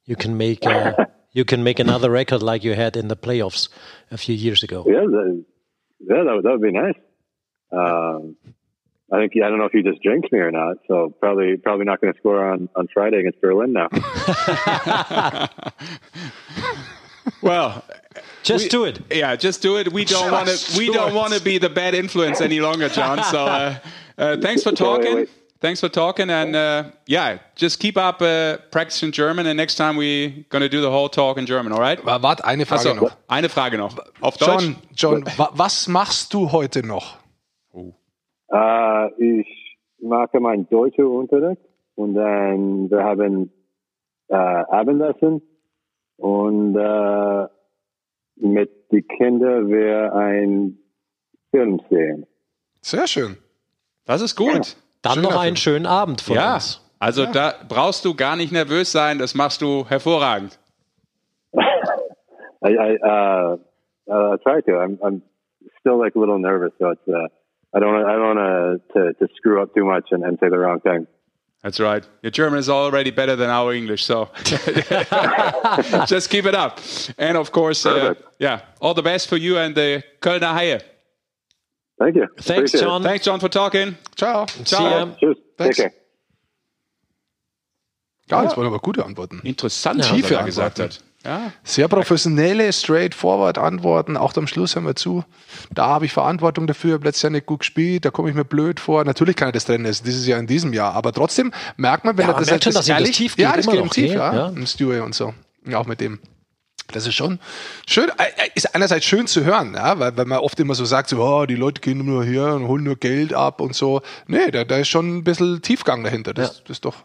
you can make uh, (laughs) you can make another record like you had in the playoffs a few years ago. Yeah, that, yeah, that would, that would be nice. Um, I think I don't know if you just jinxed me or not, so probably probably not going to score on on Friday against Berlin now. (laughs) (laughs) Well, Just we- do it. Yeah, just do it. We don't want to. We do don't want to be the bad influence any longer, John. So, uh, (laughs) uh, thanks for talking. wait. Thanks for talking, and uh, yeah, just keep up uh, practicing German. And next time we're gonna do the whole talk in German. All right? Warte, eine Frage Achso, noch. eine Frage noch. Auf Deutsch. John, John, wa was machst du heute noch? Äh, ich mache meinen deutschen Unterricht und dann wir haben äh, Abendessen und mit den Kindern wir ein Film sehen. Sehr schön. Das ist gut. Dann Schöner noch einen Film. schönen Abend von Ja. uns. Also da brauchst du gar nicht nervös sein. Das machst du hervorragend. (laughs) I, I uh, uh, I try to. I'm I'm still like a little nervous, so it's uh, I don't wanna- I don't want to to screw up too much and, and say the wrong thing. That's right. Your German is already better than our English, so (laughs) just keep it up. And of course, uh, yeah, all the best for you and the Kölner Haie. Thank you. Thanks, Appreciate it. John. Thanks, John, for talking. Ciao. See ya. Cheers. Thanks. Take care. Ja, das waren aber gute Antworten. Interessant, Ja, was tiefe er gesagt Antworten. hat. Ja, Sehr professionelle, straightforward Antworten. Auch am Schluss hören wir zu. Da habe ich Verantwortung dafür, habe letztes Jahr nicht gut gespielt, da komme ich mir blöd vor. Natürlich kann er das trennen, ist dieses Jahr in diesem Jahr. Aber trotzdem merkt man, wenn Ja, er das merkt schon, das dass ehrlich- tief geht, Ja, das geht noch, tief, ne? ja. Ja. Im Stewie und so. Ja, auch mit dem. Das ist schon schön, ist einerseits schön zu hören, ja, weil, weil man oft immer so sagt, so, oh, die Leute gehen nur her und holen nur Geld ab und so. Nee, da, da ist schon ein bisschen Tiefgang dahinter. Das, das ist doch.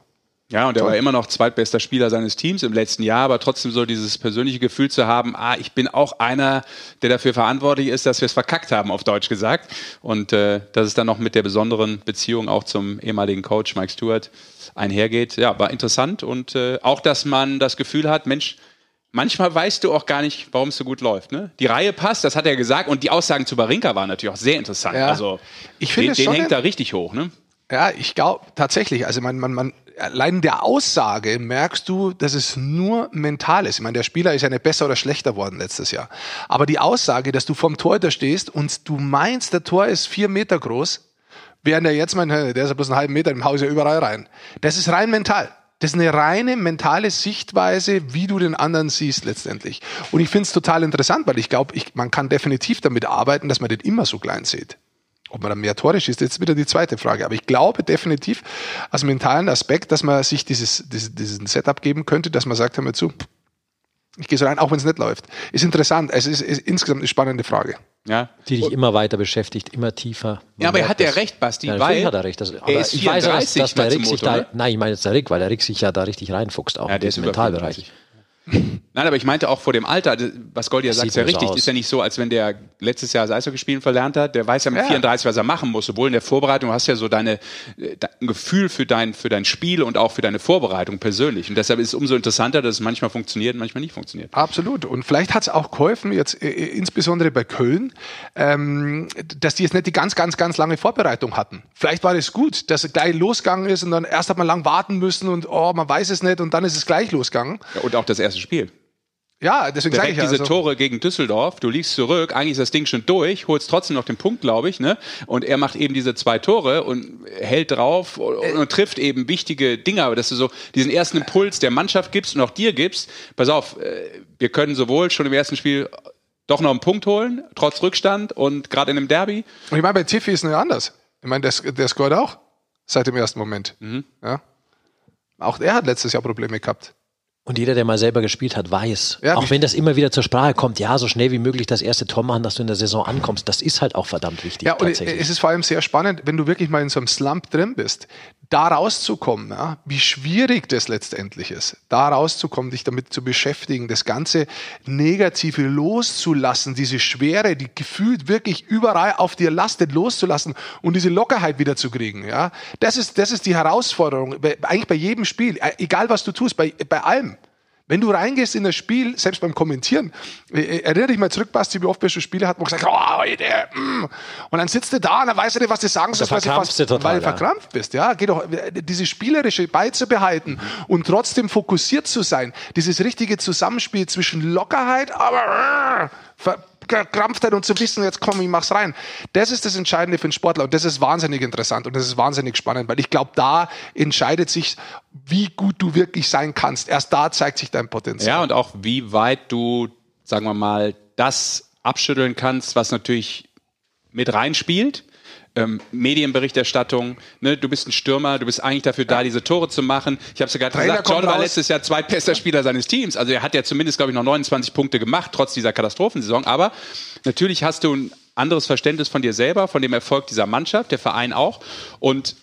Ja und er war immer noch zweitbester Spieler seines Teams im letzten Jahr, aber trotzdem so dieses persönliche Gefühl zu haben, ah, ich bin auch einer, der dafür verantwortlich ist, dass wir es verkackt haben, auf Deutsch gesagt. Und äh, dass es dann noch mit der besonderen Beziehung auch zum ehemaligen Coach Mike Stewart einhergeht. Ja, war interessant und äh, auch, dass man das Gefühl hat, Mensch, manchmal weißt du auch gar nicht, warum es so gut läuft. Ne? Die Reihe passt, das hat er gesagt. Und die Aussagen zu Barinka waren natürlich auch sehr interessant. Ja. Also Ich finde den, den hängt da richtig hoch. Ne? Ja, ich glaube tatsächlich, also man, man, man, allein in der Aussage merkst du, dass es nur mental ist. Ich meine, der Spieler ist ja nicht besser oder schlechter worden letztes Jahr. Aber die Aussage, dass du vom Torhüter stehst und du meinst, der Tor ist vier Meter groß, Während er jetzt meint, der ist ja bloß einen halben Meter im Haus ja überall rein. Das ist rein mental. Das ist eine reine mentale Sichtweise, wie du den anderen siehst letztendlich. Und ich finde es total interessant, weil ich glaube, man kann definitiv damit arbeiten, dass man den immer so klein sieht. Ob man dann mehr Tore schießt, jetzt wieder die zweite Frage. Aber ich glaube definitiv als mentalen Aspekt, dass man sich dieses, dieses, diesen Setup geben könnte, dass man sagt, hör mal zu, ich gehe so rein, auch wenn es nicht läuft. Ist interessant. Es ist, ist insgesamt eine spannende Frage. Ja. Die dich immer weiter beschäftigt, immer tiefer. Man ja, aber er hat ja recht, Basti, ja, weil hat er recht. Das, aber ich weiß dass, dass der Rick sich da, nein, ich meine jetzt der Rick, weil der Rick sich ja da richtig reinfuchst, auch ja, in diesen Mentalbereich. Nein, aber ich meinte auch vor dem Alter, was Gold ja sagt, ist ja richtig. Aus. Ist ja nicht so, als wenn der letztes Jahr das Eishockey-Spielen verlernt hat. Der weiß ja mit ja. 34, was er machen muss. Sowohl in der Vorbereitung, du hast ja so deine, ein Gefühl für dein, für dein Spiel und auch für deine Vorbereitung persönlich. Und deshalb ist es umso interessanter, dass es manchmal funktioniert und manchmal nicht funktioniert. Absolut. Und vielleicht hat es auch geholfen, jetzt äh, insbesondere bei Köln, ähm, dass die jetzt nicht die ganz, ganz, ganz lange Vorbereitung hatten. Vielleicht war es gut, dass es gleich losgegangen ist und dann erst hat man lang warten müssen und oh, man weiß es nicht und dann ist es gleich losgegangen. Ja, und auch das erste Spiel. Ja, deswegen sage ich ja. diese also Tore gegen Düsseldorf, du liegst zurück, eigentlich ist das Ding schon durch, holst trotzdem noch den Punkt, glaube ich, ne? Und er macht eben diese zwei Tore und hält drauf und, äh, und, trifft eben wichtige Dinge, aber dass du so diesen ersten Impuls der Mannschaft gibst und auch dir gibst, pass auf, äh, wir können sowohl schon im ersten Spiel doch noch einen Punkt holen, trotz Rückstand und gerade in einem Derby. Und ich meine, bei Tiffy ist es anders. Ich meine, der, der scored auch seit dem ersten Moment. Mhm. Ja? Auch er hat letztes Jahr Probleme gehabt. Und jeder, der mal selber gespielt hat, weiß, ja, auch wenn das immer wieder zur Sprache kommt, ja, so schnell wie möglich das erste Tor machen, dass du in der Saison ankommst, das ist halt auch verdammt wichtig. Ja, und es ist vor allem sehr spannend, wenn du wirklich mal in so einem Slump drin bist, da rauszukommen, ja, wie schwierig das letztendlich ist, da rauszukommen, dich damit zu beschäftigen, das ganze Negative loszulassen, diese Schwere, die gefühlt wirklich überall auf dir lastet, loszulassen und diese Lockerheit wieder zu kriegen, ja, das ist, das ist die Herausforderung, eigentlich bei jedem Spiel, e, egal was du tust, bei, bei allem. Wenn du reingehst in das Spiel, selbst beim Kommentieren, äh, äh, erinnere dich mal zurück, Basti, wie oft wir schon Spiele hatten, wo gesagt, oh, heute, mm. und dann sitzt du da und dann weißt du nicht, was du sagen sollst, weil, du total, weil du verkrampft bist. Ja, geht doch, diese spielerische beizubehalten mhm. und trotzdem fokussiert zu sein, dieses richtige Zusammenspiel zwischen Lockerheit, aber äh, Krampftheit und zu wissen, jetzt komm, ich mach's rein. Das ist das Entscheidende für einen Sportler und das ist wahnsinnig interessant und das ist wahnsinnig spannend, weil ich glaube, da entscheidet sich, wie gut du wirklich sein kannst. Erst da zeigt sich dein Potenzial. Ja, und auch wie weit du, sagen wir mal, das abschütteln kannst, was natürlich mit reinspielt ähm, Medienberichterstattung. Ne? Du bist ein Stürmer, du bist eigentlich dafür da, diese Tore zu machen. Ich habe es ja gerade gesagt, John war letztes Jahr zweitbester Spieler seines Teams. Also er hat ja zumindest, glaube ich, noch 29 Punkte gemacht, trotz dieser Katastrophensaison. Aber natürlich hast du ein anderes Verständnis von dir selber, von dem Erfolg dieser Mannschaft, der Verein auch. Und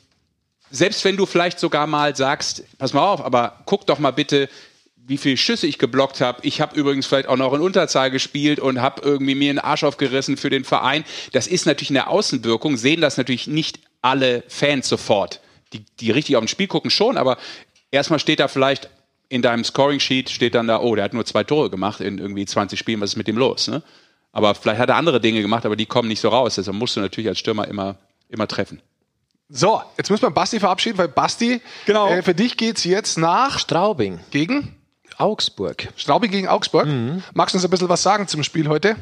selbst wenn du vielleicht sogar mal sagst, pass mal auf, aber guck doch mal bitte, wie viele Schüsse ich geblockt habe. Ich habe übrigens vielleicht auch noch in Unterzahl gespielt und habe irgendwie mir einen Arsch aufgerissen für den Verein. Das ist natürlich in der Außenwirkung, sehen das natürlich nicht alle Fans sofort. Die, die richtig auf ein Spiel gucken schon, aber erstmal steht da vielleicht in deinem Scoring-Sheet steht dann da, oh, der hat nur zwei Tore gemacht in irgendwie 20 Spielen, was ist mit dem los? Ne? Aber vielleicht hat er andere Dinge gemacht, aber die kommen nicht so raus. Deshalb musst du natürlich als Stürmer immer, immer treffen. So, jetzt müssen wir Basti verabschieden, weil Basti, genau. Äh, für dich geht es jetzt nach Straubing. Gegen? Augsburg. Straubing gegen Augsburg. Mhm. Magst du uns ein bisschen was sagen zum Spiel heute?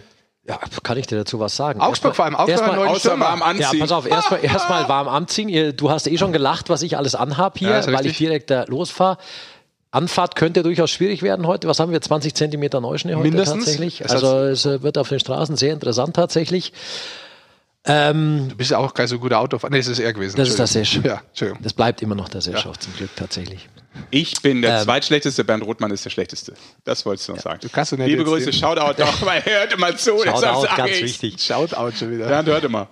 Ja, kann ich dir dazu was sagen? Augsburg vor allem, Augsburg erstmal, neuen außer warm anziehen. Ja, pass auf, erstmal (laughs) erst warm anziehen. Du hast eh schon gelacht, was ich alles anhab hier, ja, weil ich direkt da losfahre. Anfahrt könnte durchaus schwierig werden heute. Was haben wir? 20 Zentimeter Neuschnee heute Mindestens. tatsächlich. Also es wird auf den Straßen sehr interessant tatsächlich. Ähm, du bist ja auch kein so guter Autofahrer. Nee, das ist er gewesen. Das ist der Sesch. Ja, Entschuldigung. Das bleibt immer noch der Sesch, ja. auch zum Glück tatsächlich. Ich bin der ähm, zweitschlechteste, Bernd Rothmann ist der schlechteste. Das wolltest du noch sagen. Du kannst du nicht Liebe Grüße, Shoutout doch, weil hört immer zu. Shoutout, ganz ich. wichtig. Shoutout schon wieder. Bernd, hört immer.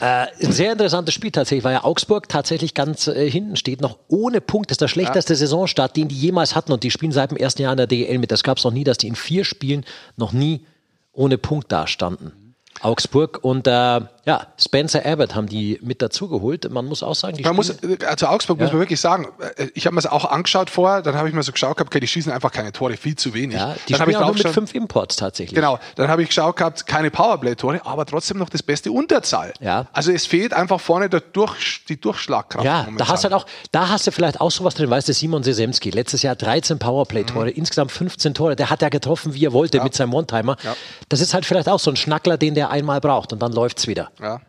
Äh, ein sehr interessantes Spiel tatsächlich, weil ja Augsburg tatsächlich ganz äh, hinten steht, noch ohne Punkt. Das ist der schlechteste ja. Saisonstart, den die jemals hatten und die spielen seit dem ersten Jahr in der DL mit. Das gab es noch nie, dass die in vier Spielen noch nie ohne Punkt dastanden. Augsburg und äh, ja, Spencer Abbott haben die mit dazugeholt. Man muss auch sagen, die man muss, also Augsburg ja. muss man wirklich sagen, äh, ich habe mir das auch angeschaut vorher, dann habe ich mir so geschaut gehabt, okay, die schießen einfach keine Tore, viel zu wenig. Ja, die dann spielen auch nur mit fünf Imports tatsächlich. Genau, dann habe ich geschaut gehabt, keine Powerplay-Tore, aber trotzdem noch das beste Unterzahl. Ja. Also es fehlt einfach vorne der Durch, die Durchschlagkraft. Ja, da hast, halt auch, da hast du vielleicht auch sowas drin, weißt du, Simon Sesemski, letztes Jahr 13 Powerplay-Tore, mhm. insgesamt 15 Tore, der hat ja getroffen, wie er wollte ja. mit seinem One-Timer. Ja. Das ist halt vielleicht auch so ein Schnackler, den der einmal braucht und dann läuft es wieder. Ja.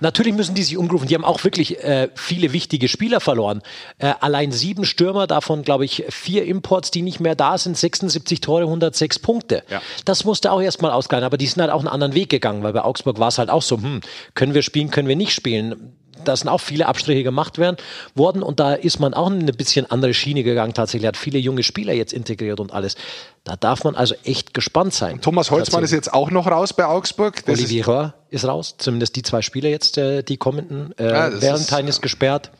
Natürlich müssen die sich umrufen. Die haben auch wirklich äh, viele wichtige Spieler verloren. Äh, allein sieben Stürmer, davon glaube ich vier Imports, die nicht mehr da sind, 76 Tore, 106 Punkte. Ja. Das musste auch erstmal ausgleichen. Aber die sind halt auch einen anderen Weg gegangen, weil bei Augsburg war es halt auch so, hm, können wir spielen, können wir nicht spielen da sind auch viele Abstriche gemacht werden, worden und da ist man auch eine bisschen andere Schiene gegangen tatsächlich, hat viele junge Spieler jetzt integriert und alles. Da darf man also echt gespannt sein. Thomas Holzmann ist jetzt auch noch raus bei Augsburg. Das Olivier ist, ist, raus, zumindest die zwei Spieler jetzt, äh, die kommenden. Äh, ja, Valentine ist, ist gesperrt.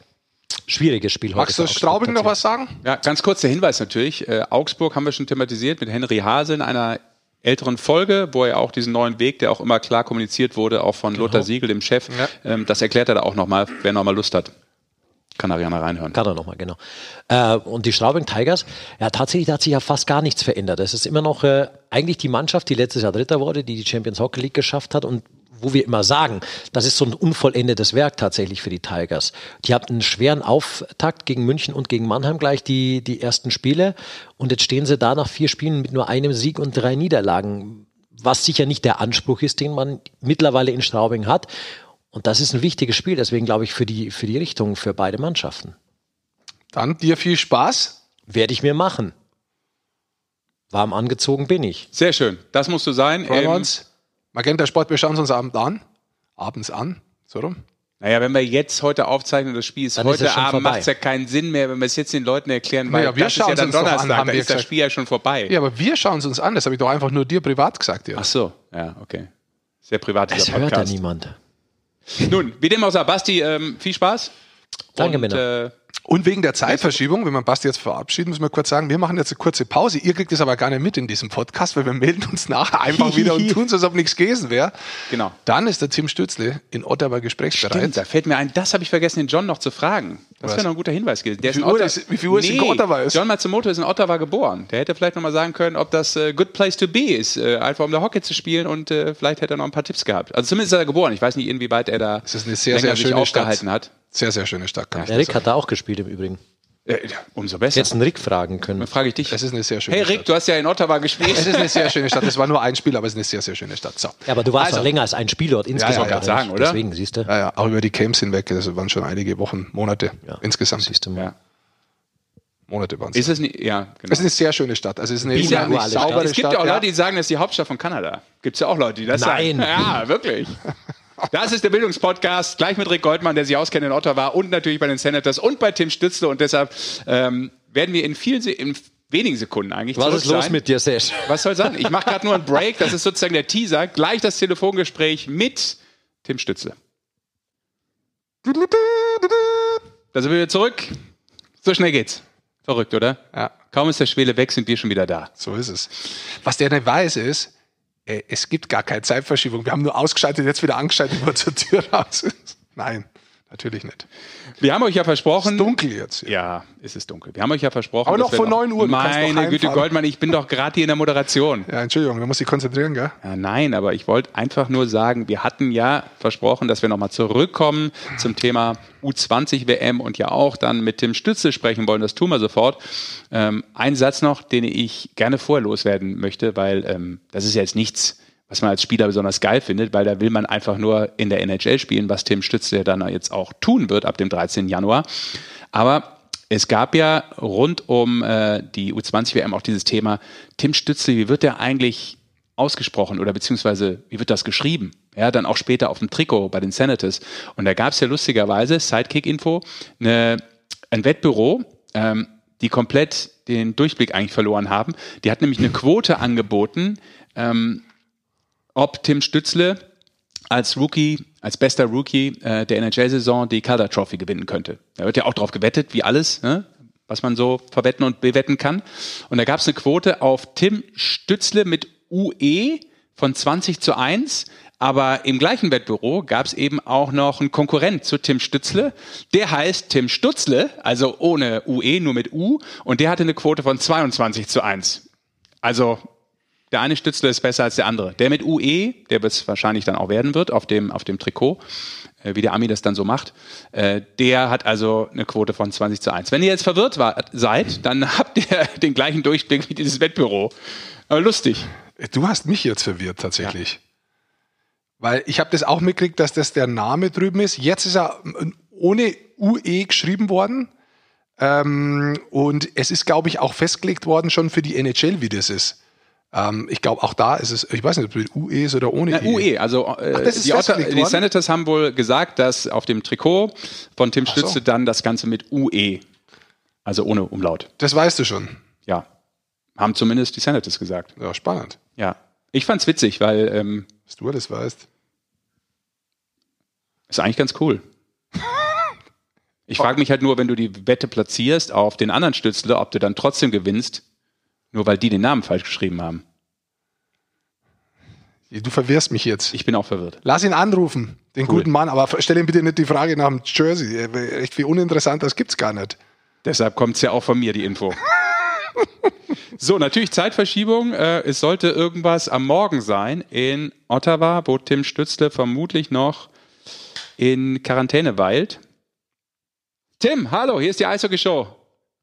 Schwieriges Spiel heute. Magst du Straubing noch was sagen? Ja, ganz kurz der Hinweis natürlich. Äh, Augsburg haben wir schon thematisiert mit Henry Hase in einer älteren Folge, wo er auch diesen neuen Weg, der auch immer klar kommuniziert wurde, auch von genau. Lothar Siegel, dem Chef, ja. ähm, das erklärt er da auch nochmal, wer nochmal Lust hat. Kann er mal reinhören. Kann er nochmal, genau. Äh, und die Straubing Tigers, ja, tatsächlich da hat sich ja fast gar nichts verändert. Es ist immer noch äh, eigentlich die Mannschaft, die letztes Jahr Dritter wurde, die die Champions Hockey League geschafft hat und wo wir immer sagen, das ist so ein unvollendetes Werk tatsächlich für die Tigers. Die hatten einen schweren Auftakt gegen München und gegen Mannheim gleich die, die ersten Spiele und jetzt stehen sie da nach vier Spielen mit nur einem Sieg und drei Niederlagen, was sicher nicht der Anspruch ist, den man mittlerweile in Straubing hat. Und das ist ein wichtiges Spiel, deswegen glaube ich für die, für die Richtung für beide Mannschaften. Dann dir viel Spaß. Werde ich mir machen. Warm angezogen bin ich. Sehr schön. Das musst du sein. Freuen wir ähm, uns. Magenta Sport, wir schauen es uns abends an. Abends an, so rum. Naja, wenn wir jetzt heute aufzeichnen, das Spiel ist Dann heute ist Abend, macht es ja keinen Sinn mehr, wenn wir es jetzt den Leuten erklären, weil naja, wir das schauen ist ja dann Donnerstag, an, da ist das Spiel ja schon vorbei. Ja, aber wir schauen es uns an, das habe ich doch einfach nur dir privat gesagt. Ja. Ach so, ja, okay. Sehr privat dieser Podcast. hört ja niemand. Nun, wie dem auch sei, Basti, ähm, viel Spaß. Danke, und, Männer. Äh, und wegen der Zeitverschiebung, wenn man Basti jetzt verabschieden, muss man kurz sagen, wir machen jetzt eine kurze Pause. Ihr kriegt es aber gar nicht mit in diesem Podcast, weil wir melden uns nachher einfach wieder und (laughs) tun so, als ob nichts gewesen wäre. Genau. Dann ist der Tim Stützle in Ottawa gesprächsbereit. Stimmt, da fällt mir ein, das habe ich vergessen, den John noch zu fragen. Das wäre noch ein guter Hinweis gewesen. Der wie, viel Uhr ist, wie viel Uhr nee, ist in Ottawa ist? John Matsumoto ist in Ottawa geboren. Der hätte vielleicht noch mal sagen können, ob das äh, good place to be ist, äh, einfach um da Hockey zu spielen und äh, vielleicht hätte er noch ein paar Tipps gehabt. Also zumindest ist er geboren. Ich weiß nicht, inwieweit er da das ist eine sehr, sehr schöne aufgehalten Stadt. hat. Sehr, sehr schöne Stadt. Kann ja, Erik hat da auch gespielt im Übrigen. Äh, umso besser. Jetzt einen Rick fragen können. Dann frage ich dich. Es ist eine sehr schöne Hey Rick, Stadt. du hast ja in Ottawa gespielt. Es ist eine sehr schöne Stadt. Es war nur ein Spiel, aber es ist eine sehr, sehr schöne Stadt. So. Ja, aber du warst also, länger als ein Spiel dort insgesamt. Ja, ja, sagen, oder? Deswegen, siehst du. Ja, ja, auch über die Camps hinweg. Das waren schon einige Wochen, Monate ja, insgesamt. Siehst du mal. Ja. Monate waren es. Ist es nicht, ja, genau. Es ist eine sehr schöne Stadt. Also es ist eine ja, saubere Stadt. Es gibt ja auch Leute, die sagen, das ist die Hauptstadt von Kanada. Gibt es ja auch Leute, die das Nein. sagen. Ja, wirklich. (laughs) Das ist der Bildungspodcast, gleich mit Rick Goldmann, der sich auskennt in Ottawa und natürlich bei den Senators und bei Tim Stützle. Und deshalb ähm, werden wir in vielen, in wenigen Sekunden eigentlich Was ist los sein. mit dir, Sesh? Was soll sein? Ich mache gerade nur einen Break. Das ist sozusagen der Teaser. Gleich das Telefongespräch mit Tim Stützle. Da sind wir wieder zurück. So schnell geht's. Verrückt, oder? Ja. Kaum ist der Schwele weg, sind wir schon wieder da. So ist es. Was der nicht weiß, ist, es gibt gar keine Zeitverschiebung. Wir haben nur ausgeschaltet, jetzt wieder angeschaltet, wo zur Tür raus ist. Nein, natürlich nicht. Wir haben euch ja versprochen. Es ist dunkel jetzt. Ja. ja, es ist dunkel. Wir haben euch ja versprochen. Aber noch vor 9 Uhr. Meine Güte, Goldmann, ich bin doch gerade hier in der Moderation. Ja, Entschuldigung, da muss ich konzentrieren, gell? Ja, nein, aber ich wollte einfach nur sagen, wir hatten ja versprochen, dass wir nochmal zurückkommen zum Thema U20 WM und ja auch dann mit Tim Stütze sprechen wollen. Das tun wir sofort. Ähm, ein Satz noch, den ich gerne vorher loswerden möchte, weil ähm, das ist ja jetzt nichts was man als Spieler besonders geil findet, weil da will man einfach nur in der NHL spielen, was Tim Stützle dann jetzt auch tun wird ab dem 13. Januar. Aber es gab ja rund um äh, die U20-WM auch dieses Thema, Tim Stützle, wie wird der eigentlich ausgesprochen oder beziehungsweise wie wird das geschrieben? Ja, dann auch später auf dem Trikot bei den Senators. Und da gab es ja lustigerweise, Sidekick-Info, eine, ein Wettbüro, ähm, die komplett den Durchblick eigentlich verloren haben. Die hat nämlich eine Quote angeboten, ähm, ob Tim Stützle als Rookie, als bester Rookie äh, der NHL-Saison die Calder Trophy gewinnen könnte. Da wird ja auch drauf gewettet, wie alles, ne? was man so verwetten und bewetten kann. Und da gab es eine Quote auf Tim Stützle mit UE von 20 zu 1. Aber im gleichen Wettbüro gab es eben auch noch einen Konkurrent zu Tim Stützle. Der heißt Tim Stutzle, also ohne UE, nur mit U. Und der hatte eine Quote von 22 zu 1. Also der eine Stützle ist besser als der andere. Der mit UE, der es wahrscheinlich dann auch werden wird auf dem, auf dem Trikot, äh, wie der Ami das dann so macht, äh, der hat also eine Quote von 20 zu 1. Wenn ihr jetzt verwirrt war, seid, dann (laughs) habt ihr den gleichen Durchblick wie dieses Wettbüro. Aber lustig. Du hast mich jetzt verwirrt tatsächlich. Ja. Weil ich habe das auch mitgekriegt, dass das der Name drüben ist. Jetzt ist er ohne UE geschrieben worden. Ähm, und es ist, glaube ich, auch festgelegt worden schon für die NHL, wie das ist. Ähm, ich glaube, auch da ist es, ich weiß nicht, ob es UE ist oder ohne ja, UE. Also äh, Ach, die, Otter, die, Senators haben wohl gesagt, dass auf dem Trikot von Tim Stütze so. dann das Ganze mit UE, also ohne Umlaut. Das weißt du schon. Ja. Haben zumindest die Senators gesagt. Ja, spannend. Ja. Ich fand's witzig, weil. Ähm, Dass du das weißt. Ist eigentlich ganz cool. (laughs) Ich frage mich halt nur, wenn du die Wette platzierst auf den anderen Stützler, ob du dann trotzdem gewinnst, nur weil die den Namen falsch geschrieben haben. Du verwirrst mich jetzt. Ich bin auch verwirrt. Lass ihn anrufen, den cool. guten Mann, aber stell ihm bitte nicht die Frage nach dem Jersey. Echt wie uninteressant, das gibt's gar nicht. Deshalb kommt's ja auch von mir, die Info. (laughs) so, natürlich Zeitverschiebung. Äh, es sollte irgendwas am Morgen sein in Ottawa, wo Tim Stützle vermutlich noch in Quarantäne weilt. Tim, hallo, hier ist die Eishockey Show.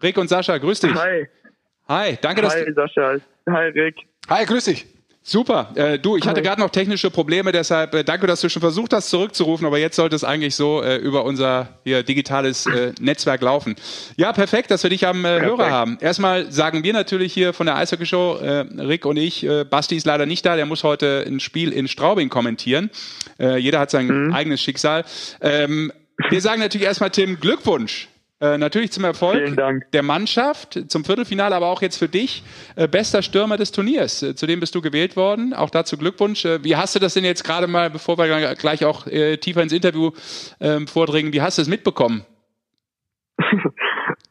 Rick und Sascha, grüß dich. Hi. Hi, danke, dass Hi, Sascha. Hi, Rick. Hi, grüß dich. Super. Äh, du, ich hatte gerade noch technische Probleme, deshalb äh, danke, dass du schon versucht hast, zurückzurufen, aber jetzt sollte es eigentlich so äh, über unser hier digitales äh, Netzwerk laufen. Ja, perfekt, dass wir dich am äh, Hörer haben. Erstmal sagen wir natürlich hier von der Eishockey Show, äh, Rick und ich, Basti ist leider nicht da, der muss heute ein Spiel in Straubing kommentieren. Jeder hat sein mhm. eigenes Schicksal. Ähm, wir sagen natürlich erstmal, Tim, Glückwunsch. Äh, natürlich zum Erfolg der Mannschaft, zum Viertelfinale, aber auch jetzt für dich. Äh, bester Stürmer des Turniers. Äh, zudem bist du gewählt worden. Auch dazu Glückwunsch. Äh, wie hast du das denn jetzt gerade mal, bevor wir gleich auch äh, tiefer ins Interview ähm, vordringen, wie hast du es mitbekommen? (laughs)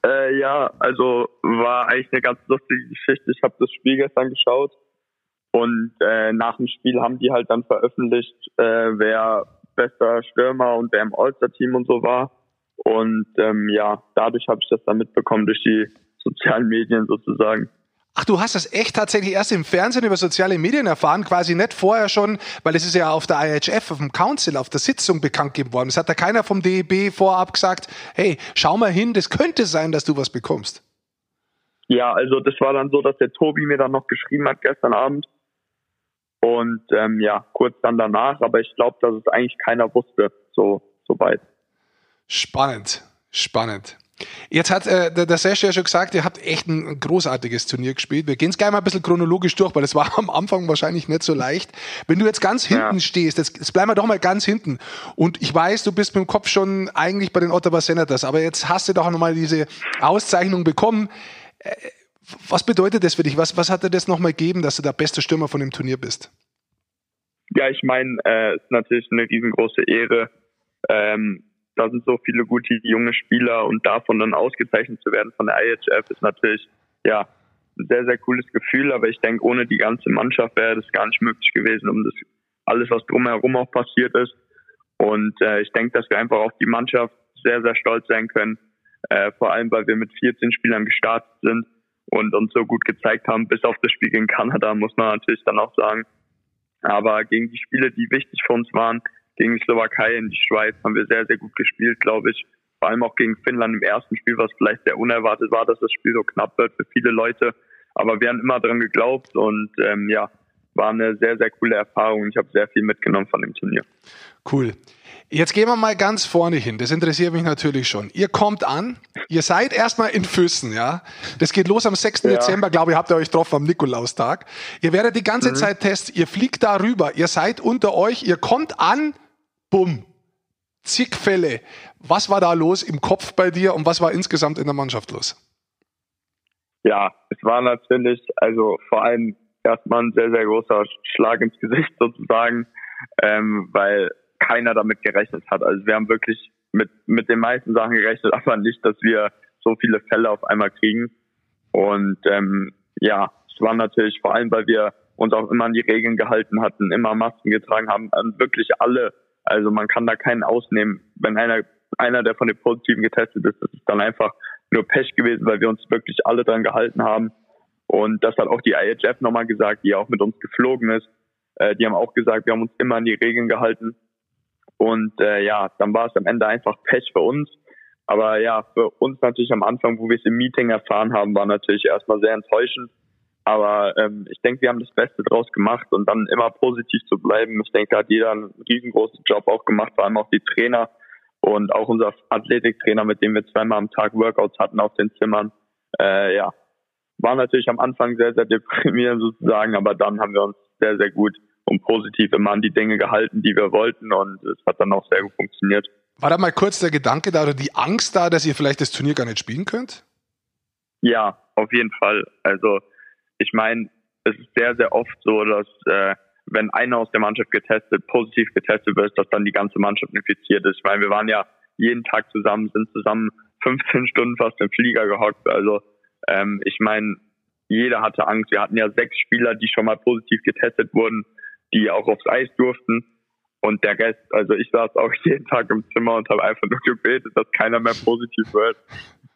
ja, also war eigentlich eine ganz lustige Geschichte. Ich habe das Spiel gestern geschaut und nach dem Spiel haben die halt dann veröffentlicht, wer bester Stürmer und wer im All-Star-Team und so war. Und ähm, ja, dadurch habe ich das dann mitbekommen, durch die sozialen Medien sozusagen. Ach, du hast das echt tatsächlich erst im Fernsehen über soziale Medien erfahren, quasi nicht vorher schon, weil es ist ja auf der IHF, auf dem Council, auf der Sitzung bekannt gegeben worden. Es hat da keiner vom DEB vorab gesagt, hey, schau mal hin, das könnte sein, dass du was bekommst. Ja, also das war dann so, dass der Tobi mir dann noch geschrieben hat gestern Abend. Und ähm, ja, kurz dann danach, aber ich glaube, dass es eigentlich keiner wusste, so, so weit. Spannend, spannend. Jetzt hat äh, der, der Sesh ja schon gesagt, ihr habt echt ein großartiges Turnier gespielt. Wir gehen es gleich mal ein bisschen chronologisch durch, weil das war (laughs) am Anfang wahrscheinlich nicht so leicht. Wenn du jetzt ganz hinten ja. stehst, jetzt, jetzt bleiben wir doch mal ganz hinten. Und ich weiß, du bist mit dem Kopf schon eigentlich bei den Ottawa Senators, aber jetzt hast du doch nochmal diese Auszeichnung bekommen. Äh, was bedeutet das für dich? Was, was hat dir das nochmal gegeben, dass du der beste Stürmer von dem Turnier bist? Ja, ich meine, äh, es ist natürlich eine riesengroße Ehre. Ähm, da sind so viele gute junge Spieler und davon dann ausgezeichnet zu werden von der IHF ist natürlich ja ein sehr, sehr cooles Gefühl, aber ich denke, ohne die ganze Mannschaft wäre das gar nicht möglich gewesen, um das alles, was drumherum auch passiert ist. Und äh, ich denke, dass wir einfach auf die Mannschaft sehr, sehr stolz sein können, äh, vor allem weil wir mit 14 Spielern gestartet sind und uns so gut gezeigt haben, bis auf das Spiel gegen Kanada, muss man natürlich dann auch sagen. Aber gegen die Spiele, die wichtig für uns waren, gegen die Slowakei in die Schweiz haben wir sehr, sehr gut gespielt, glaube ich. Vor allem auch gegen Finnland im ersten Spiel, was vielleicht sehr unerwartet war, dass das Spiel so knapp wird für viele Leute. Aber wir haben immer dran geglaubt und ähm, ja, war eine sehr, sehr coole Erfahrung. Ich habe sehr viel mitgenommen von dem Turnier. Cool. Jetzt gehen wir mal ganz vorne hin. Das interessiert mich natürlich schon. Ihr kommt an, ihr seid erstmal in Füssen, ja. Das geht los am 6. Ja. Dezember, glaube ich, habt ihr euch getroffen am Nikolaustag. Ihr werdet die ganze mhm. Zeit testen, ihr fliegt da rüber, ihr seid unter euch, ihr kommt an, bumm, zig Fälle. Was war da los im Kopf bei dir und was war insgesamt in der Mannschaft los? Ja, es war natürlich, also vor allem erstmal ein sehr, sehr großer Schlag ins Gesicht sozusagen, ähm, weil keiner damit gerechnet hat. Also wir haben wirklich mit, mit den meisten Sachen gerechnet, (laughs) aber nicht, dass wir so viele Fälle auf einmal kriegen. Und ähm, ja, es war natürlich vor allem, weil wir uns auch immer an die Regeln gehalten hatten, immer Masken getragen haben, wirklich alle also man kann da keinen ausnehmen. Wenn einer, einer, der von den Positiven getestet ist, das ist dann einfach nur Pech gewesen, weil wir uns wirklich alle dran gehalten haben. Und das hat auch die IHF nochmal gesagt, die auch mit uns geflogen ist. Äh, die haben auch gesagt, wir haben uns immer an die Regeln gehalten. Und äh, ja, dann war es am Ende einfach Pech für uns. Aber ja, für uns natürlich am Anfang, wo wir es im Meeting erfahren haben, war natürlich erstmal sehr enttäuschend. Aber ähm, ich denke, wir haben das Beste draus gemacht und dann immer positiv zu bleiben. Ich denke, hat jeder einen riesengroßen Job auch gemacht, vor allem auch die Trainer und auch unser Athletiktrainer, mit dem wir zweimal am Tag Workouts hatten auf den Zimmern. Äh, ja, war natürlich am Anfang sehr, sehr deprimierend sozusagen, aber dann haben wir uns sehr, sehr gut und positiv immer an die Dinge gehalten, die wir wollten und es hat dann auch sehr gut funktioniert. War da mal kurz der Gedanke da oder die Angst da, dass ihr vielleicht das Turnier gar nicht spielen könnt? Ja, auf jeden Fall. Also ich meine, es ist sehr, sehr oft so, dass äh, wenn einer aus der Mannschaft getestet, positiv getestet wird, dass dann die ganze Mannschaft infiziert ist. Ich meine, wir waren ja jeden Tag zusammen, sind zusammen 15 (laughs) Stunden fast im Flieger gehockt. Also ähm, ich meine, jeder hatte Angst. Wir hatten ja sechs Spieler, die schon mal positiv getestet wurden, die auch aufs Eis durften. Und der Rest, also ich saß auch (laughs) jeden Tag im Zimmer und habe einfach nur gebetet, dass keiner mehr positiv wird.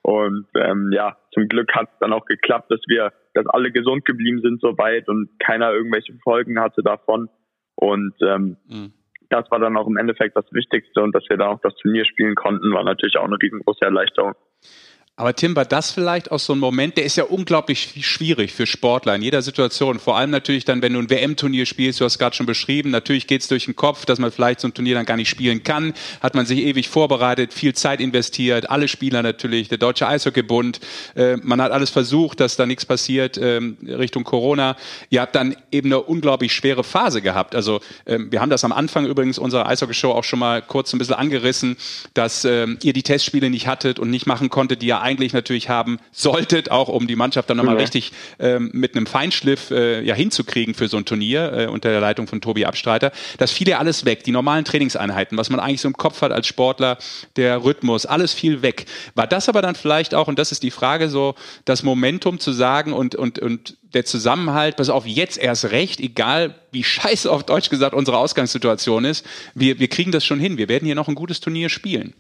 Und ähm, ja, zum Glück hat es dann auch geklappt, dass wir, dass alle gesund geblieben sind soweit und keiner irgendwelche Folgen hatte davon. Und ähm, mhm. das war dann auch im Endeffekt das Wichtigste und dass wir da auch das Turnier spielen konnten, war natürlich auch eine riesengroße Erleichterung. Aber Tim, war das vielleicht auch so ein Moment, der ist ja unglaublich schwierig für Sportler in jeder Situation. Vor allem natürlich dann, wenn du ein WM-Turnier spielst, du hast gerade schon beschrieben, natürlich geht's durch den Kopf, dass man vielleicht so ein Turnier dann gar nicht spielen kann. Hat man sich ewig vorbereitet, viel Zeit investiert, alle Spieler natürlich, der Deutsche Eishockeybund. Äh, man hat alles versucht, dass da nichts passiert ähm, Richtung Corona. Ihr habt dann eben eine unglaublich schwere Phase gehabt. Also ähm, wir haben das am Anfang übrigens unserer Eishockeyshow auch schon mal kurz ein bisschen angerissen, dass ähm, ihr die Testspiele nicht hattet und nicht machen konntet, die ja eigentlich natürlich haben solltet, auch um die Mannschaft dann nochmal ja. richtig ähm, mit einem Feinschliff äh, ja hinzukriegen für so ein Turnier äh, unter der Leitung von Tobi Abstreiter. Das fiel ja alles weg, die normalen Trainingseinheiten, was man eigentlich so im Kopf hat als Sportler, der Rhythmus, alles fiel weg. War das aber dann vielleicht auch, und das ist die Frage, so das Momentum zu sagen und, und, und der Zusammenhalt, pass auf, jetzt erst recht, egal wie scheiße auf Deutsch gesagt unsere Ausgangssituation ist, wir, wir kriegen das schon hin, wir werden hier noch ein gutes Turnier spielen.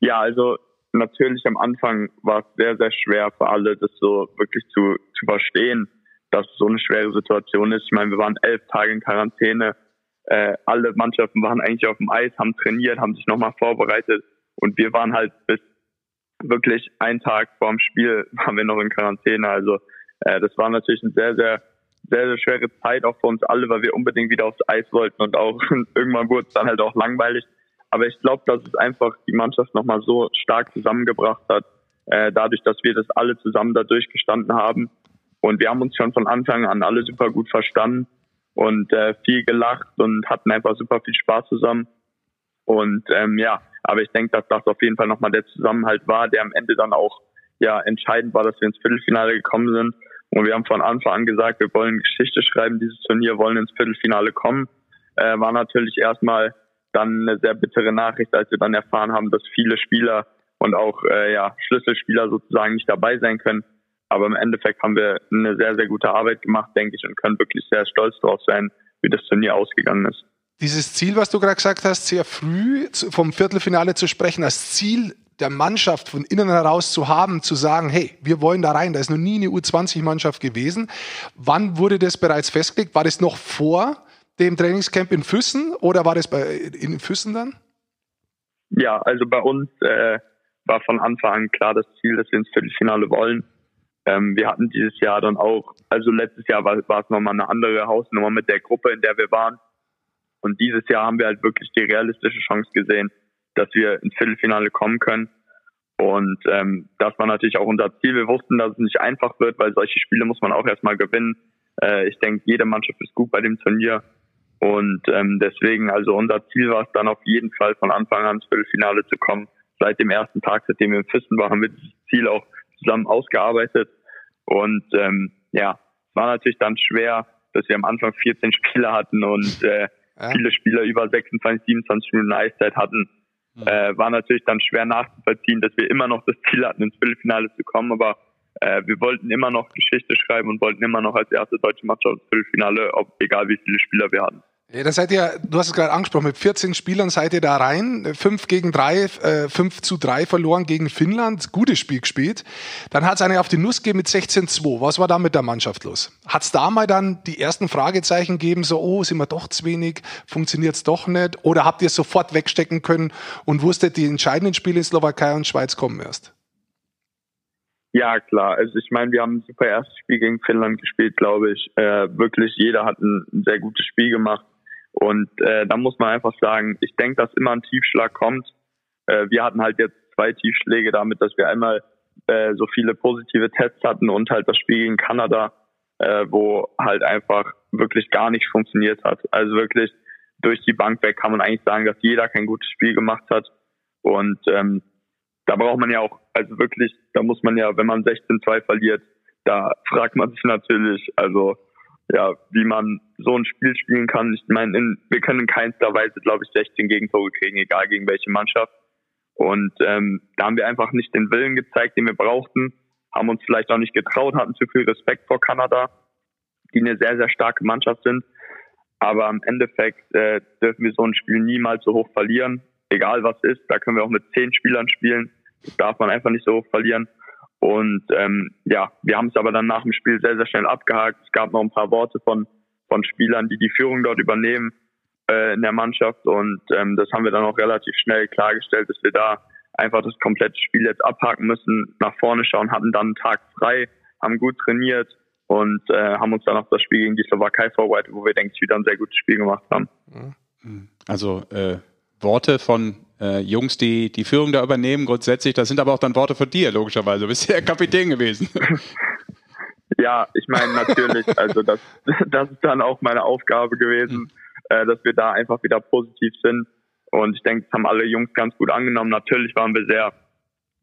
Ja, also natürlich am Anfang war es sehr, sehr schwer für alle, das so wirklich zu, zu verstehen, dass so eine schwere Situation ist. Ich meine, wir waren elf Tage in Quarantäne. Äh, alle Mannschaften waren eigentlich auf dem Eis, haben trainiert, haben sich nochmal vorbereitet. Und wir waren halt bis wirklich einen Tag vor dem Spiel (laughs) waren wir noch in Quarantäne. Also äh, das war natürlich eine sehr, sehr, sehr, sehr schwere Zeit auch für uns alle, weil wir unbedingt wieder aufs Eis wollten und auch (laughs) irgendwann wurde es dann halt auch langweilig. Aber ich glaube, dass es einfach die Mannschaft nochmal so stark zusammengebracht hat, äh, dadurch, dass wir das alle zusammen da durchgestanden haben. Und wir haben uns schon von Anfang an alle super gut verstanden und äh, viel gelacht und hatten einfach super viel Spaß zusammen. Und ähm, ja, aber ich denke, dass das auf jeden Fall nochmal der Zusammenhalt war, der am Ende dann auch ja entscheidend war, dass wir ins Viertelfinale gekommen sind. Und wir haben von Anfang an gesagt, wir wollen Geschichte schreiben, dieses Turnier wollen ins Viertelfinale kommen. Äh, war natürlich erstmal dann eine sehr bittere Nachricht, als wir dann erfahren haben, dass viele Spieler und auch äh, ja, Schlüsselspieler sozusagen nicht dabei sein können. Aber im Endeffekt haben wir eine sehr, sehr gute Arbeit gemacht, denke ich, und können wirklich sehr stolz darauf sein, wie das Turnier ausgegangen ist. Dieses Ziel, was du gerade gesagt hast, sehr früh vom Viertelfinale zu sprechen, als Ziel der Mannschaft von innen heraus zu haben, zu sagen, hey, wir wollen da rein, da ist noch nie eine U20-Mannschaft gewesen. Wann wurde das bereits festgelegt? War das noch vor dem Trainingscamp in Füssen oder war das bei, in Füssen dann? Ja, also bei uns äh, war von Anfang an klar das Ziel, dass wir ins Viertelfinale wollen. Ähm, wir hatten dieses Jahr dann auch, also letztes Jahr war, war es nochmal eine andere Hausnummer mit der Gruppe, in der wir waren. Und dieses Jahr haben wir halt wirklich die realistische Chance gesehen, dass wir ins Viertelfinale kommen können. Und ähm, das war natürlich auch unser Ziel. Wir wussten, dass es nicht einfach wird, weil solche Spiele muss man auch erstmal gewinnen. Äh, ich denke, jede Mannschaft ist gut bei dem Turnier. Und ähm, deswegen, also unser Ziel war es dann auf jeden Fall von Anfang an ins Viertelfinale zu kommen. Seit dem ersten Tag, seitdem wir im Fisten waren, haben wir dieses Ziel auch zusammen ausgearbeitet. Und ähm, ja, es war natürlich dann schwer, dass wir am Anfang 14 Spieler hatten und äh, ja. viele Spieler über 26, 27 Minuten Eiszeit hatten. Mhm. Äh, war natürlich dann schwer nachzuvollziehen, dass wir immer noch das Ziel hatten, ins Viertelfinale zu kommen, aber äh, wir wollten immer noch Geschichte schreiben und wollten immer noch als erste deutsche Mannschaft ins Viertelfinale, ob, egal wie viele Spieler wir hatten. Ja, da seid ihr, du hast es gerade angesprochen, mit 14 Spielern seid ihr da rein, 5 gegen 3, äh, 5 zu 3 verloren gegen Finnland, gutes Spiel gespielt. Dann hat es eine auf die Nuss gegeben mit 16-2. Was war da mit der Mannschaft los? Hat es da mal dann die ersten Fragezeichen gegeben, so, oh, sind wir doch zu wenig, funktioniert es doch nicht? Oder habt ihr es sofort wegstecken können und wusstet, die entscheidenden Spiele in Slowakei und Schweiz kommen erst? Ja, klar. Also ich meine, wir haben ein super erstes Spiel gegen Finnland gespielt, glaube ich. Äh, wirklich, jeder hat ein sehr gutes Spiel gemacht. Und äh, da muss man einfach sagen, ich denke, dass immer ein Tiefschlag kommt. Äh, wir hatten halt jetzt zwei Tiefschläge damit, dass wir einmal äh, so viele positive Tests hatten und halt das Spiel gegen Kanada, äh, wo halt einfach wirklich gar nicht funktioniert hat. Also wirklich durch die Bank weg kann man eigentlich sagen, dass jeder kein gutes Spiel gemacht hat. Und ähm, da braucht man ja auch, also wirklich, da muss man ja, wenn man 16-2 verliert, da fragt man sich natürlich, also ja, wie man so ein Spiel spielen kann. Ich meine, in, wir können in keinster Weise, glaube ich, 16 Gegentore kriegen, egal gegen welche Mannschaft. Und ähm, da haben wir einfach nicht den Willen gezeigt, den wir brauchten, haben uns vielleicht auch nicht getraut, hatten zu viel Respekt vor Kanada, die eine sehr, sehr starke Mannschaft sind. Aber im Endeffekt äh, dürfen wir so ein Spiel niemals so hoch verlieren, egal was ist. Da können wir auch mit zehn Spielern spielen. Das darf man einfach nicht so hoch verlieren. Und ähm, ja, wir haben es aber dann nach dem Spiel sehr, sehr schnell abgehakt. Es gab noch ein paar Worte von, von Spielern, die die Führung dort übernehmen äh, in der Mannschaft. Und ähm, das haben wir dann auch relativ schnell klargestellt, dass wir da einfach das komplette Spiel jetzt abhaken müssen, nach vorne schauen, hatten dann einen Tag frei, haben gut trainiert und äh, haben uns dann auf das Spiel gegen die Slowakei vorbereitet, wo wir, denke ich, wieder ein sehr gutes Spiel gemacht haben. Also äh, Worte von äh, Jungs, die die Führung da übernehmen, grundsätzlich. Das sind aber auch dann Worte von dir, logischerweise. Du bist ja (laughs) Kapitän gewesen. (laughs) Ja, ich meine natürlich, also das, (laughs) das ist dann auch meine Aufgabe gewesen, äh, dass wir da einfach wieder positiv sind. Und ich denke, das haben alle Jungs ganz gut angenommen. Natürlich waren wir sehr,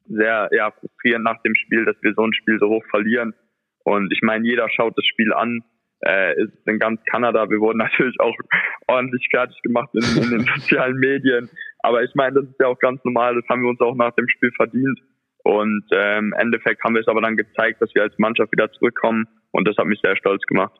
sehr ja, frustrierend nach dem Spiel, dass wir so ein Spiel so hoch verlieren. Und ich meine, jeder schaut das Spiel an, äh, ist in ganz Kanada. Wir wurden natürlich auch ordentlich fertig gemacht in, in den sozialen Medien. Aber ich meine, das ist ja auch ganz normal. Das haben wir uns auch nach dem Spiel verdient. Und äh, im Endeffekt haben wir es aber dann gezeigt, dass wir als Mannschaft wieder zurückkommen. Und das hat mich sehr stolz gemacht.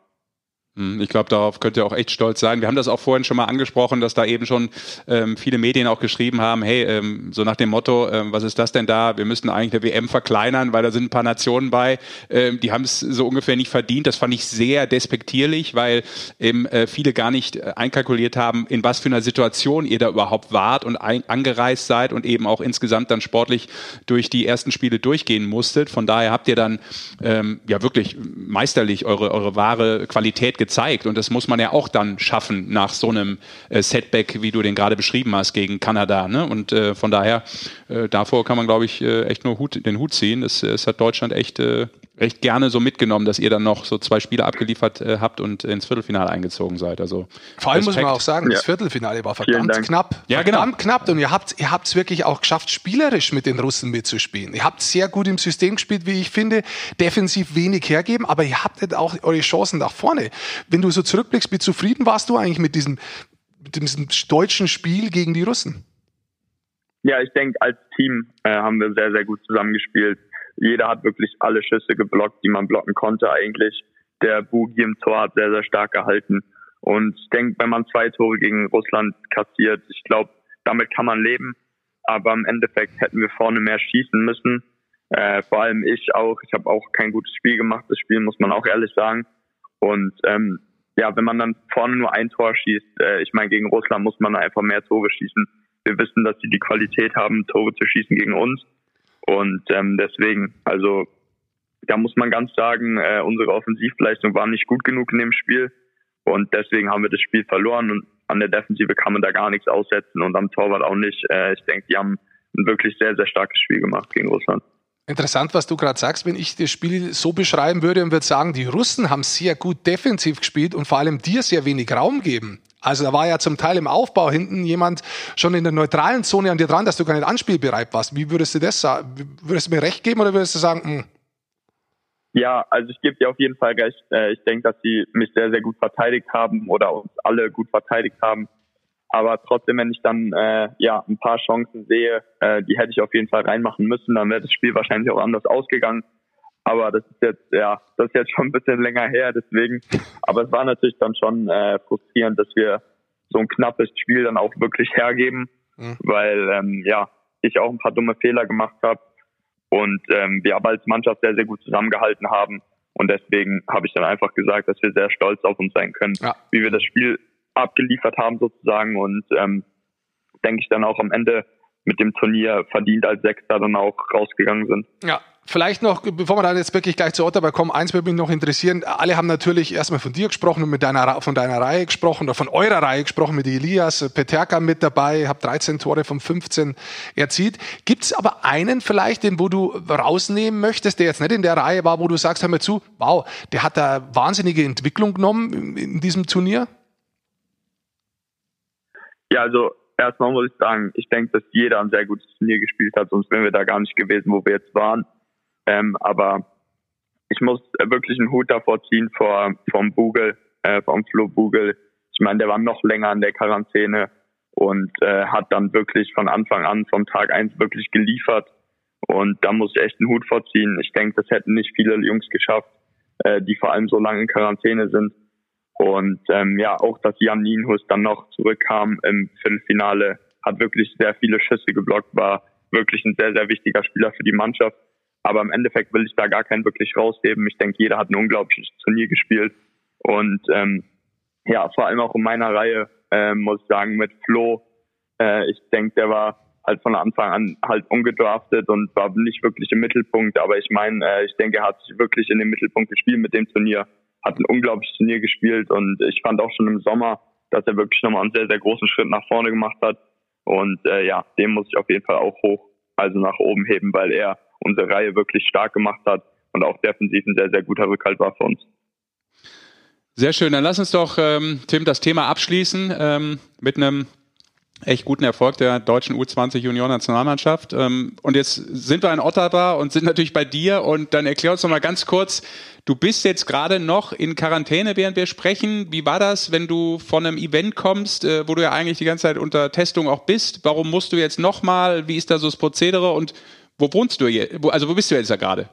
Hm, ich glaube, darauf könnt ihr auch echt stolz sein. Wir haben das auch vorhin schon mal angesprochen, dass da eben schon ähm, viele Medien auch geschrieben haben, hey, ähm, so nach dem Motto, ähm, was ist das denn da? Wir müssen eigentlich eine WM verkleinern, weil da sind ein paar Nationen bei, ähm, die haben es so ungefähr nicht verdient. Das fand ich sehr despektierlich, weil eben äh, viele gar nicht äh, einkalkuliert haben, in was für einer Situation ihr da überhaupt wart und ein, angereist seid und eben auch insgesamt dann sportlich durch die ersten Spiele durchgehen musstet. Von daher habt ihr dann ähm, ja wirklich meisterlich eure, eure wahre Qualität gezeigt gezeigt. Und das muss man ja auch dann schaffen nach so einem äh, Setback, wie du den gerade beschrieben hast, gegen Kanada. Ne? Und äh, von daher, äh, davor kann man, glaube ich, äh, echt nur Hut, den Hut ziehen. Es, es hat Deutschland echt äh, recht gerne so mitgenommen, dass ihr dann noch so zwei Spiele abgeliefert äh, habt und ins Viertelfinale eingezogen seid. Also Vor allem Respekt. muss man auch sagen, das Ja. Viertelfinale war verdammt knapp. Ja, genau. verdammt knapp. Und ihr habt ihr habt es wirklich auch geschafft, spielerisch mit den Russen mitzuspielen. Ihr habt sehr gut im System gespielt, wie ich finde, defensiv wenig hergeben, aber ihr habtet auch eure Chancen nach vorne. Wenn du so zurückblickst, wie zufrieden warst du eigentlich mit diesem, mit diesem deutschen Spiel gegen die Russen? Ja, ich denke, als Team äh, haben wir sehr, sehr gut zusammengespielt. Jeder hat wirklich alle Schüsse geblockt, die man blocken konnte eigentlich. Der Bugi im Tor hat sehr, sehr stark gehalten. Und ich denke, wenn man zwei Tore gegen Russland kassiert, ich glaube, damit kann man leben. Aber im Endeffekt hätten wir vorne mehr schießen müssen. Äh, vor allem ich auch. Ich habe auch kein gutes Spiel gemacht. Das Spiel muss man auch ehrlich sagen. Und ähm, ja, wenn man dann vorne nur ein Tor schießt, äh, ich meine, gegen Russland muss man einfach mehr Tore schießen. Wir wissen, dass sie die Qualität haben, Tore zu schießen gegen uns. Und ähm, deswegen, also da muss man ganz sagen, äh, unsere Offensivleistung war nicht gut genug in dem Spiel. Und deswegen haben wir das Spiel verloren. Und an der Defensive kann man da gar nichts aussetzen und am Torwart auch nicht. Äh, ich denke, die haben ein wirklich sehr, sehr starkes Spiel gemacht gegen Russland. Interessant, was du gerade sagst, wenn ich das Spiel so beschreiben würde und würde sagen, die Russen haben sehr gut defensiv gespielt und vor allem dir sehr wenig Raum geben. Also da war ja zum Teil im Aufbau hinten jemand schon in der neutralen Zone an dir dran, dass du gar nicht anspielbereit warst. Wie würdest du das sagen? Würdest du mir recht geben oder würdest du sagen, hm, Ja, also ich gebe dir auf jeden Fall recht. Äh, Ich denke, dass sie mich sehr, sehr gut verteidigt haben oder uns alle gut verteidigt haben. Aber trotzdem, wenn ich dann äh, ja ein paar Chancen sehe, äh, die hätte ich auf jeden Fall reinmachen müssen, dann wäre das Spiel wahrscheinlich auch anders ausgegangen. Aber das ist jetzt ja, das ist jetzt schon ein bisschen länger her, deswegen. Aber es war natürlich dann schon äh, frustrierend, dass wir so ein knappes Spiel dann auch wirklich hergeben, weil ähm, ja ich auch ein paar dumme Fehler gemacht habe und ähm, wir aber als Mannschaft sehr, sehr gut zusammengehalten haben. Und deswegen habe ich dann einfach gesagt, dass wir sehr stolz auf uns sein können, Ja. wie wir das Spiel abgeliefert haben sozusagen. Und ähm, denke ich dann auch am Ende mit dem Turnier verdient als Sechster dann auch rausgegangen sind. Ja, Vielleicht noch, bevor wir dann jetzt wirklich gleich zu Ottawa kommen, eins würde mich noch interessieren. Alle haben natürlich erstmal von dir gesprochen und mit deiner, von deiner Reihe gesprochen oder von eurer Reihe gesprochen, mit Elias Peterka mit dabei, habt 13 Tore von 15 erzielt. Gibt es aber einen vielleicht, den wo du rausnehmen möchtest, der jetzt nicht in der Reihe war, wo du sagst, hör mal zu, wow, der hat da wahnsinnige Entwicklung genommen in diesem Turnier? Ja, also erstmal muss ich sagen, ich denke, dass jeder ein sehr gutes Turnier gespielt hat, sonst wären wir da gar nicht gewesen, wo wir jetzt waren. Ähm, aber ich muss wirklich einen Hut davor ziehen vor vom Bugel, äh, vom Flo Bugel. Ich meine, der war noch länger in der Quarantäne und äh, hat dann wirklich von Anfang an, vom Tag eins wirklich geliefert. Und da muss ich echt einen Hut vorziehen. Ich denke, das hätten nicht viele Jungs geschafft, äh, die vor allem so lange in Quarantäne sind. Und ähm, ja, auch dass Jan Nienhus dann noch zurückkam im Viertelfinale, hat wirklich sehr viele Schüsse geblockt, war wirklich ein sehr, sehr wichtiger Spieler für die Mannschaft. Aber im Endeffekt will ich da gar keinen wirklich rausheben. Ich denke, jeder hat ein unglaubliches Turnier gespielt. Und ähm, ja, vor allem auch in meiner Reihe, äh, muss ich sagen, mit Flo. Äh, ich denke, der war halt von Anfang an halt ungedraftet und war nicht wirklich im Mittelpunkt. Aber ich meine, äh, ich denke, er hat sich wirklich in den Mittelpunkt gespielt mit dem Turnier, hat ein unglaubliches Turnier gespielt und ich fand auch schon im Sommer, dass er wirklich nochmal einen sehr, sehr großen Schritt nach vorne gemacht hat. Und äh, ja, dem muss ich auf jeden Fall auch hoch, also nach oben heben, weil er unsere Reihe wirklich stark gemacht hat und auch defensiv ein sehr, sehr guter Rückhalt war für uns. Sehr schön. Dann lass uns doch, ähm, Tim, das Thema abschließen ähm, mit einem echt guten Erfolg der deutschen U20 Junioren-Nationalmannschaft. Ähm, und jetzt sind wir in Ottawa und sind natürlich bei dir. Und dann erklär uns noch mal ganz kurz, du bist jetzt gerade noch in Quarantäne, während wir sprechen. Wie war das, wenn du von einem Event kommst, äh, wo du ja eigentlich die ganze Zeit unter Testung auch bist? Warum musst du jetzt noch mal? Wie ist da so das Prozedere? Und wo wohnst du jetzt? Also wo bist du jetzt da gerade?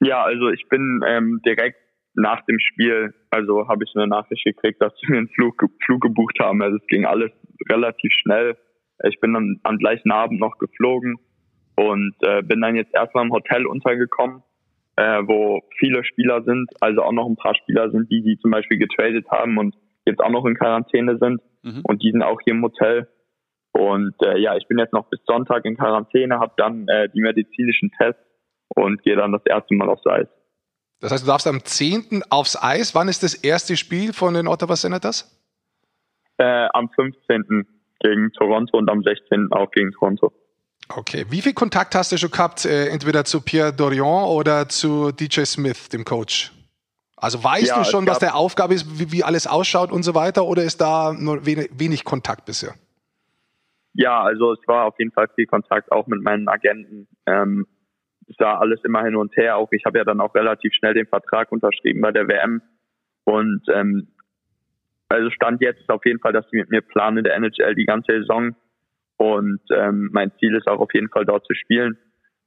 Ja, also ich bin ähm, direkt nach dem Spiel, also habe ich eine Nachricht gekriegt, dass sie mir einen Flug, Flug gebucht haben. Also es ging alles relativ schnell. Ich bin dann am gleichen Abend noch geflogen und äh, bin dann jetzt erstmal im Hotel untergekommen, äh, wo viele Spieler sind, also auch noch ein paar Spieler sind, die die zum Beispiel getradet haben und jetzt auch noch in Quarantäne sind mhm. und die sind auch hier im Hotel. Und äh, ja, ich bin jetzt noch bis Sonntag in Quarantäne, habe dann äh, die medizinischen Tests und gehe dann das erste Mal aufs Eis. Das heißt, du darfst am 10. aufs Eis. Wann ist das erste Spiel von den Ottawa Senators? Äh, am 15. gegen Toronto und am 16. auch gegen Toronto. Okay. Wie viel Kontakt hast du schon gehabt, äh, entweder zu Pierre Dorion oder zu DJ Smith, dem Coach? Also weißt ja, du schon, was der Aufgabe ist, wie, wie, alles ausschaut und so weiter, oder ist da nur wenig, wenig Kontakt bisher? Ja, also es war auf jeden Fall viel Kontakt auch mit meinen Agenten. Ähm, es war alles immer hin und her. Auch ich habe ja dann auch relativ schnell den Vertrag unterschrieben bei der WM. Und ähm, also Stand jetzt ist auf jeden Fall, dass sie mit mir planen in der NHL die ganze Saison. Und ähm, mein Ziel ist auch auf jeden Fall dort zu spielen.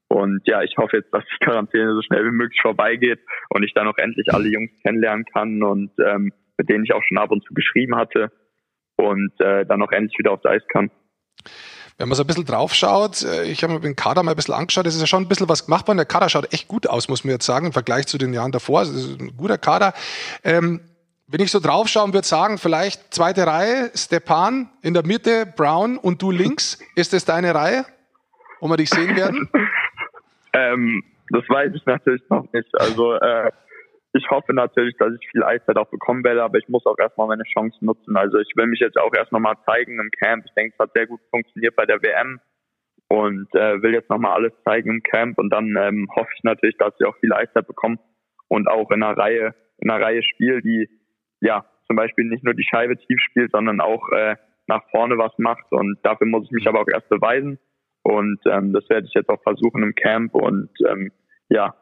Und ja, ich hoffe jetzt, dass die Quarantäne so schnell wie möglich vorbeigeht und ich dann auch endlich alle Jungs kennenlernen kann und ähm, mit denen ich auch schon ab und zu geschrieben hatte und äh, dann auch endlich wieder aufs Eis kann. Wenn man so ein bisschen drauf schaut, äh, ich habe mir den Kader mal ein bisschen angeschaut, es ist ja schon ein bisschen was gemacht worden. Der Kader schaut echt gut aus, muss man jetzt sagen, im Vergleich zu den Jahren davor. Es ist ein guter Kader. Ähm, wenn ich so drauf schauen würde sagen, vielleicht zweite Reihe, Stepan in der Mitte, Brown und du links. Ist das deine Reihe, wo wir dich sehen werden? (laughs) ähm, das weiß ich natürlich noch nicht. Also äh, ich hoffe natürlich, dass ich viel Eiszeit auch bekommen werde, aber ich muss auch erstmal meine Chance nutzen. Also ich will mich jetzt auch erst nochmal zeigen im Camp. Ich denke, es hat sehr gut funktioniert bei der WM und äh, will jetzt nochmal alles zeigen im Camp und dann ähm, hoffe ich natürlich, dass ich auch viel Eiszeit bekomme und auch in einer Reihe, in einer Reihe spiele, die ja zum Beispiel nicht nur die Scheibe tief spielt, sondern auch äh, nach vorne was macht. Und dafür muss ich mich aber auch erst beweisen. Und ähm, das werde ich jetzt auch versuchen im Camp und ähm, ja,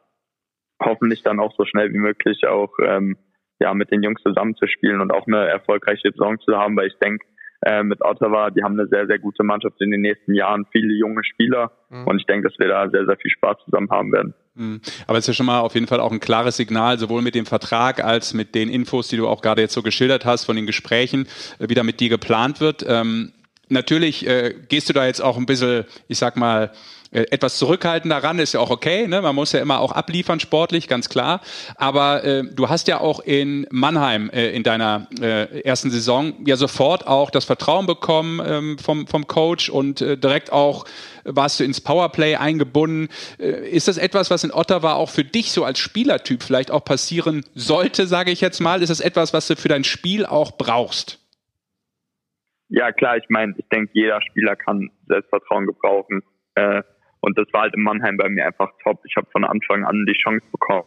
hoffentlich dann auch so schnell wie möglich auch ähm, ja mit den Jungs zusammenzuspielen und auch eine erfolgreiche Saison zu haben, weil ich denke, äh, mit Ottawa, die haben eine sehr, sehr gute Mannschaft in den nächsten Jahren, viele junge Spieler mhm. und ich denke, dass wir da sehr, sehr viel Spaß zusammen haben werden. Mhm. Aber es ist ja schon mal auf jeden Fall auch ein klares Signal, sowohl mit dem Vertrag als mit den Infos, die du auch gerade jetzt so geschildert hast, von den Gesprächen, äh, wie da mit dir geplant wird. Ähm, natürlich äh, gehst du da jetzt auch ein bisschen, ich sag mal, etwas zurückhaltender ran, ist ja auch okay. Ne? Man muss ja immer auch abliefern sportlich, ganz klar. Aber äh, du hast ja auch in Mannheim äh, in deiner äh, ersten Saison ja sofort auch das Vertrauen bekommen ähm, vom, vom Coach und äh, direkt auch warst du ins Powerplay eingebunden. Äh, ist das etwas, was in Ottawa auch für dich so als Spielertyp vielleicht auch passieren sollte, sage ich jetzt mal? Ist das etwas, was du für dein Spiel auch brauchst? Ja, klar, ich meine, ich denke, jeder Spieler kann Selbstvertrauen gebrauchen. Äh, und das war halt in Mannheim bei mir einfach top. Ich habe von Anfang an die Chance bekommen.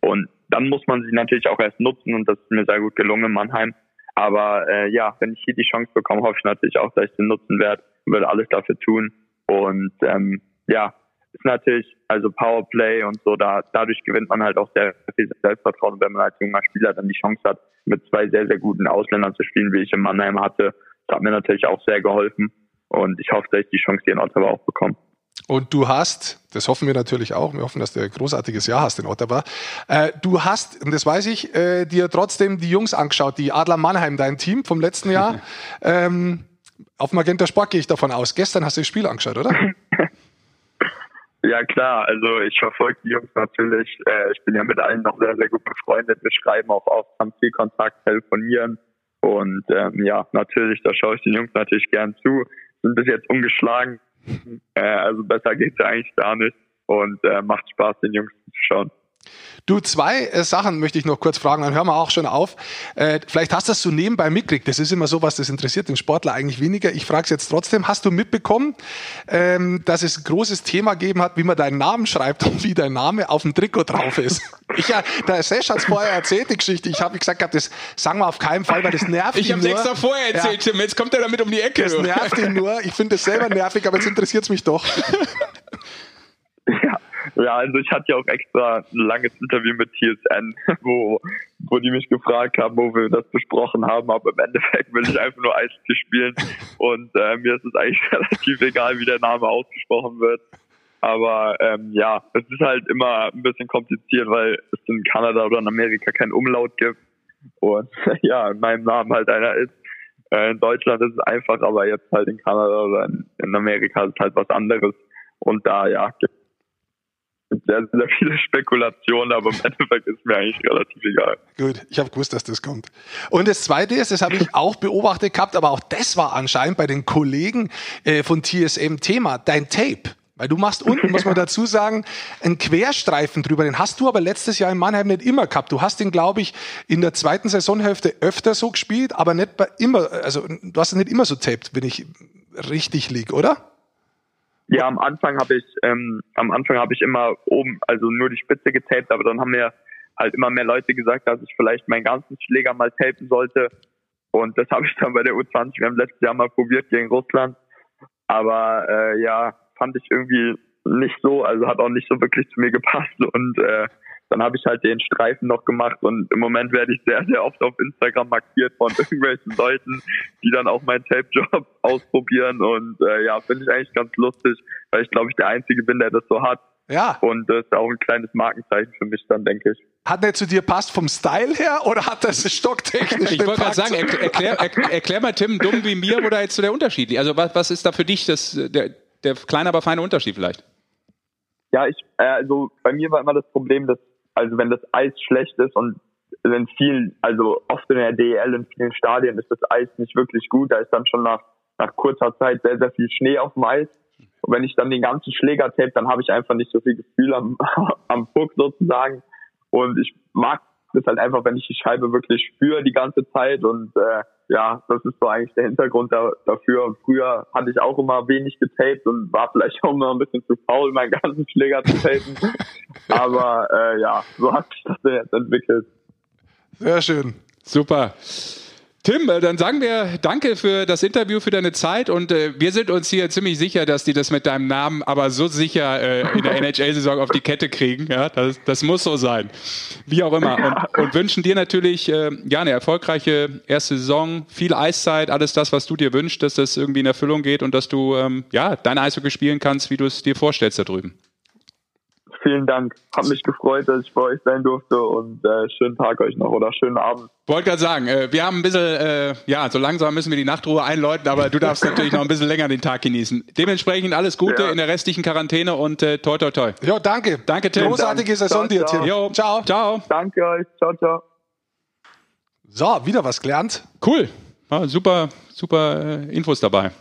Und dann muss man sie natürlich auch erst nutzen und das ist mir sehr gut gelungen in Mannheim. Aber äh, ja, wenn ich hier die Chance bekomme, hoffe ich natürlich auch, dass ich sie nutzen werde und werde alles dafür tun. Und ähm, ja, ist natürlich, also Powerplay und so, da dadurch gewinnt man halt auch sehr viel Selbstvertrauen, wenn man als junger Spieler dann die Chance hat, mit zwei sehr, sehr guten Ausländern zu spielen, wie ich in Mannheim hatte. Das hat mir natürlich auch sehr geholfen. Und ich hoffe, dass ich die Chance hier in Ottawa auch bekomme. Und du hast, das hoffen wir natürlich auch, wir hoffen, dass du ein großartiges Jahr hast in Ottawa. Äh, du hast, und das weiß ich, äh, dir trotzdem die Jungs angeschaut, die Adler Mannheim, dein Team vom letzten Jahr. (laughs) ähm, auf Magenta Sport gehe ich davon aus. Gestern hast du das Spiel angeschaut, oder? (laughs) Ja, klar. Also ich verfolge die Jungs natürlich. Äh, ich bin ja mit allen noch sehr, sehr gut befreundet. Wir schreiben auch oft, haben viel Kontakt, telefonieren. Und ähm, ja, natürlich, da schaue ich den Jungs natürlich gern zu sind bis jetzt ungeschlagen. Äh, also besser geht's ja eigentlich gar nicht und äh, macht Spaß, den Jungs zu schauen. Du, zwei äh, Sachen möchte ich noch kurz fragen, dann hören wir auch schon auf. Äh, vielleicht hast du das so nebenbei mitgekriegt. Das ist immer so was, das interessiert den Sportler eigentlich weniger. Ich frage es jetzt trotzdem. Hast du mitbekommen, ähm, dass es ein großes Thema gegeben hat, wie man deinen Namen schreibt (laughs) und wie dein Name auf dem Trikot drauf ist? (laughs) ich, ja, der Sesh hat es vorher erzählt, die Geschichte. Ich habe gesagt, das sagen wir auf keinen Fall, weil das nervt ich ihn nur. Ich habe es extra vorher erzählt, ja. Tim. Jetzt kommt er damit um die Ecke. Das nervt ihn nur. Ich finde es selber nervig, aber jetzt interessiert es mich doch. (laughs) Ja, ja, also ich hatte ja auch extra ein langes Interview mit TSN, (laughs) wo, wo die mich gefragt haben, wo wir das besprochen haben, aber im Endeffekt will ich einfach nur Eishockey spielen und äh, mir ist es eigentlich (laughs) relativ egal, wie der Name ausgesprochen wird. Aber ähm, ja, es ist halt immer ein bisschen kompliziert, weil es in Kanada oder in Amerika keinen Umlaut gibt und (laughs) ja, in meinem Namen halt einer ist. Äh, in Deutschland ist es einfach, aber jetzt halt in Kanada oder in, Amerika ist es halt was anderes. Und da ja, gibt sehr, sehr viele Spekulationen, aber im (laughs) Endeffekt ist mir eigentlich relativ egal. Gut, ich habe gewusst, dass das kommt. Und das Zweite ist, das habe ich auch beobachtet gehabt, aber auch das war anscheinend bei den Kollegen äh, von TSM Thema, dein Tape. Weil du machst unten, muss man (laughs) dazu sagen, einen Querstreifen drüber. Den hast du aber letztes Jahr in Mannheim nicht immer gehabt. Du hast den, glaube ich, in der zweiten Saisonhälfte öfter so gespielt, aber nicht bei immer, also du hast ihn nicht immer so taped, wenn ich richtig liege, oder? Ja, am Anfang habe ich, ähm, am Anfang habe ich immer oben, also nur die Spitze getaped, aber dann haben mir halt immer mehr Leute gesagt, dass ich vielleicht meinen ganzen Schläger mal tapen sollte. Und das habe ich dann bei der U20, wir haben letztes Jahr mal probiert gegen Russland. Aber äh, ja, fand ich irgendwie nicht so, also hat auch nicht so wirklich zu mir gepasst. Und äh, dann habe ich halt den Streifen noch gemacht und im Moment werde ich sehr, sehr oft auf Instagram markiert von (laughs) irgendwelchen Leuten, die dann auch meinen Tape-Job (laughs) ausprobieren und äh, ja, finde ich eigentlich ganz lustig, weil ich glaube ich der Einzige bin, der das so hat. Ja. Und das ist auch ein kleines Markenzeichen für mich dann, denke ich. Hat der zu dir passt vom Style her oder hat das stocktechnisch? (laughs) Ich wollte gerade sagen, erklär, erklär, erklär, mal Tim, dumm wie mir, wo da jetzt so der Unterschied liegt. Also was, was ist da für dich das, der, der kleine, aber feine Unterschied vielleicht? Ja, ich, äh, also bei mir war immer das Problem, dass also wenn das Eis schlecht ist und in vielen, also oft in der DEL in vielen Stadien ist das Eis nicht wirklich gut, da ist dann schon nach, nach kurzer Zeit sehr, sehr viel Schnee auf dem Eis. Und wenn ich dann den ganzen Schläger tape, dann habe ich einfach nicht so viel Gefühl am, (laughs) am Puck sozusagen. Und ich mag das halt einfach, wenn ich die Scheibe wirklich spüre die ganze Zeit und äh, ja, das ist so eigentlich der Hintergrund da, dafür. Und früher hatte ich auch immer wenig getaped und war vielleicht auch immer ein bisschen zu faul, meinen ganzen Schläger zu tapen. (laughs) Aber äh, ja, so hat sich das jetzt entwickelt. Sehr schön. Super. Tim, dann sagen wir danke für das Interview, für deine Zeit und äh, wir sind uns hier ziemlich sicher, dass die das mit deinem Namen aber so sicher äh, in der (laughs) NHL-Saison auf die Kette kriegen. Ja, das, das muss so sein. Wie auch immer. Und, und wünschen dir natürlich äh, ja, eine erfolgreiche erste Saison, viel Eiszeit, alles das, was du dir wünschst, dass das irgendwie in Erfüllung geht und dass du ähm, ja, dein Eishockey spielen kannst, wie du es dir vorstellst da drüben. Vielen Dank. Hat mich gefreut, dass ich bei euch sein durfte und äh, schönen Tag euch noch oder schönen Abend. Wollte gerade sagen, äh, wir haben ein bisschen, äh, ja, so langsam müssen wir die Nachtruhe einläuten, aber du darfst natürlich noch ein bisschen länger den Tag genießen. Dementsprechend alles Gute Ja. in der restlichen Quarantäne und äh, toi toi toi. Ja, danke. Danke, Tim. Großartige Saison dir, ciao. Tim. Jo, Ciao. Ciao. Danke euch. Ciao, ciao. So, wieder was gelernt. Cool. War super, super äh, Infos dabei.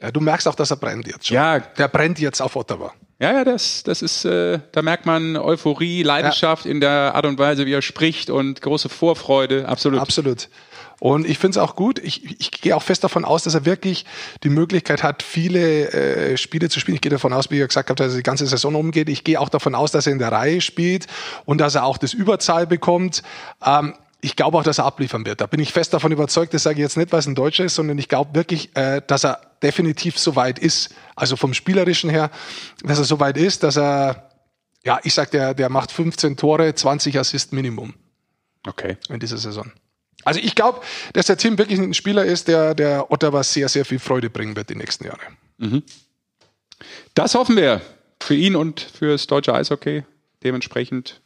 Ja, du merkst auch, dass er brennt jetzt schon. Ja, Der brennt jetzt auf Ottawa. Ja, ja, das, das ist, äh, da merkt man Euphorie, Leidenschaft in der Art und Weise, wie er spricht und große Vorfreude. Absolut. Absolut. Und ich finde es auch gut. Ich, ich gehe auch fest davon aus, dass er wirklich die Möglichkeit hat, viele äh, Spiele zu spielen. Ich gehe davon aus, wie ihr gesagt habt, dass er die ganze Saison umgeht. Ich gehe auch davon aus, dass er in der Reihe spielt und dass er auch das Überzahl bekommt. Ähm, ich glaube auch, dass er abliefern wird. Da bin ich fest davon überzeugt. Das sage ich jetzt nicht, weil es ein Deutscher ist, sondern ich glaube wirklich, äh, dass er definitiv so weit ist. Also vom Spielerischen her, dass er so weit ist, dass er, ja, ich sag, der, der macht 15 Tore, 20 Assist Minimum Okay. in dieser Saison. Also ich glaube, dass der Tim wirklich ein Spieler ist, der, der Ottawa sehr, sehr viel Freude bringen wird die nächsten Jahre. Das hoffen wir für ihn und fürs deutsche Eishockey. Dementsprechend.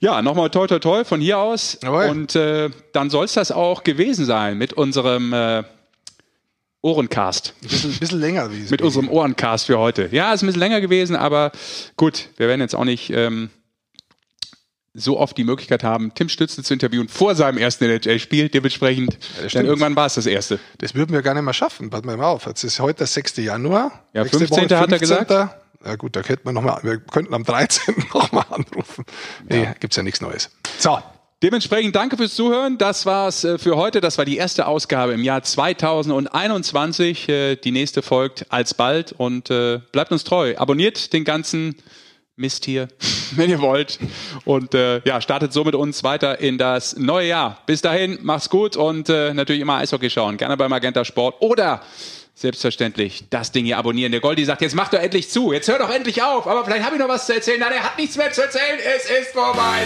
Ja, nochmal toi toi toi von hier aus. Jawohl. Und äh, dann soll es das auch gewesen sein mit unserem äh, Ohrencast. Ein bisschen, bisschen länger es Mit unserem Ohrencast für heute. Ja, ist ein bisschen länger gewesen, aber gut, wir werden jetzt auch nicht ähm, so oft die Möglichkeit haben, Tim Stützle zu interviewen vor seinem ersten NHL-Spiel. Dementsprechend, dann stimmt. irgendwann war es das erste. Das würden wir gar nicht mehr schaffen. Pass mal auf. Jetzt ist heute der 6. Januar. Ja, Nächste 15. hat er gesagt. Ja gut, da könnten wir noch mal, wir könnten am 13. (laughs) nochmal anrufen. Nee, gibt's ja nichts Neues. So, Dementsprechend danke fürs Zuhören. Das war's äh, für heute. Das war die erste Ausgabe im Jahr 2021. Äh, Die nächste folgt alsbald und äh, bleibt uns treu. Abonniert den ganzen Mist hier, (laughs) wenn ihr wollt. Und ja, startet so mit uns weiter in das neue Jahr. Bis dahin, macht's gut und natürlich immer Eishockey schauen. Gerne bei Magenta Sport oder selbstverständlich das Ding hier abonnieren. Der Goldi sagt, jetzt macht doch endlich zu. Jetzt hört doch endlich auf. Aber vielleicht habe ich noch was zu erzählen. Nein, er hat nichts mehr zu erzählen. Es ist vorbei.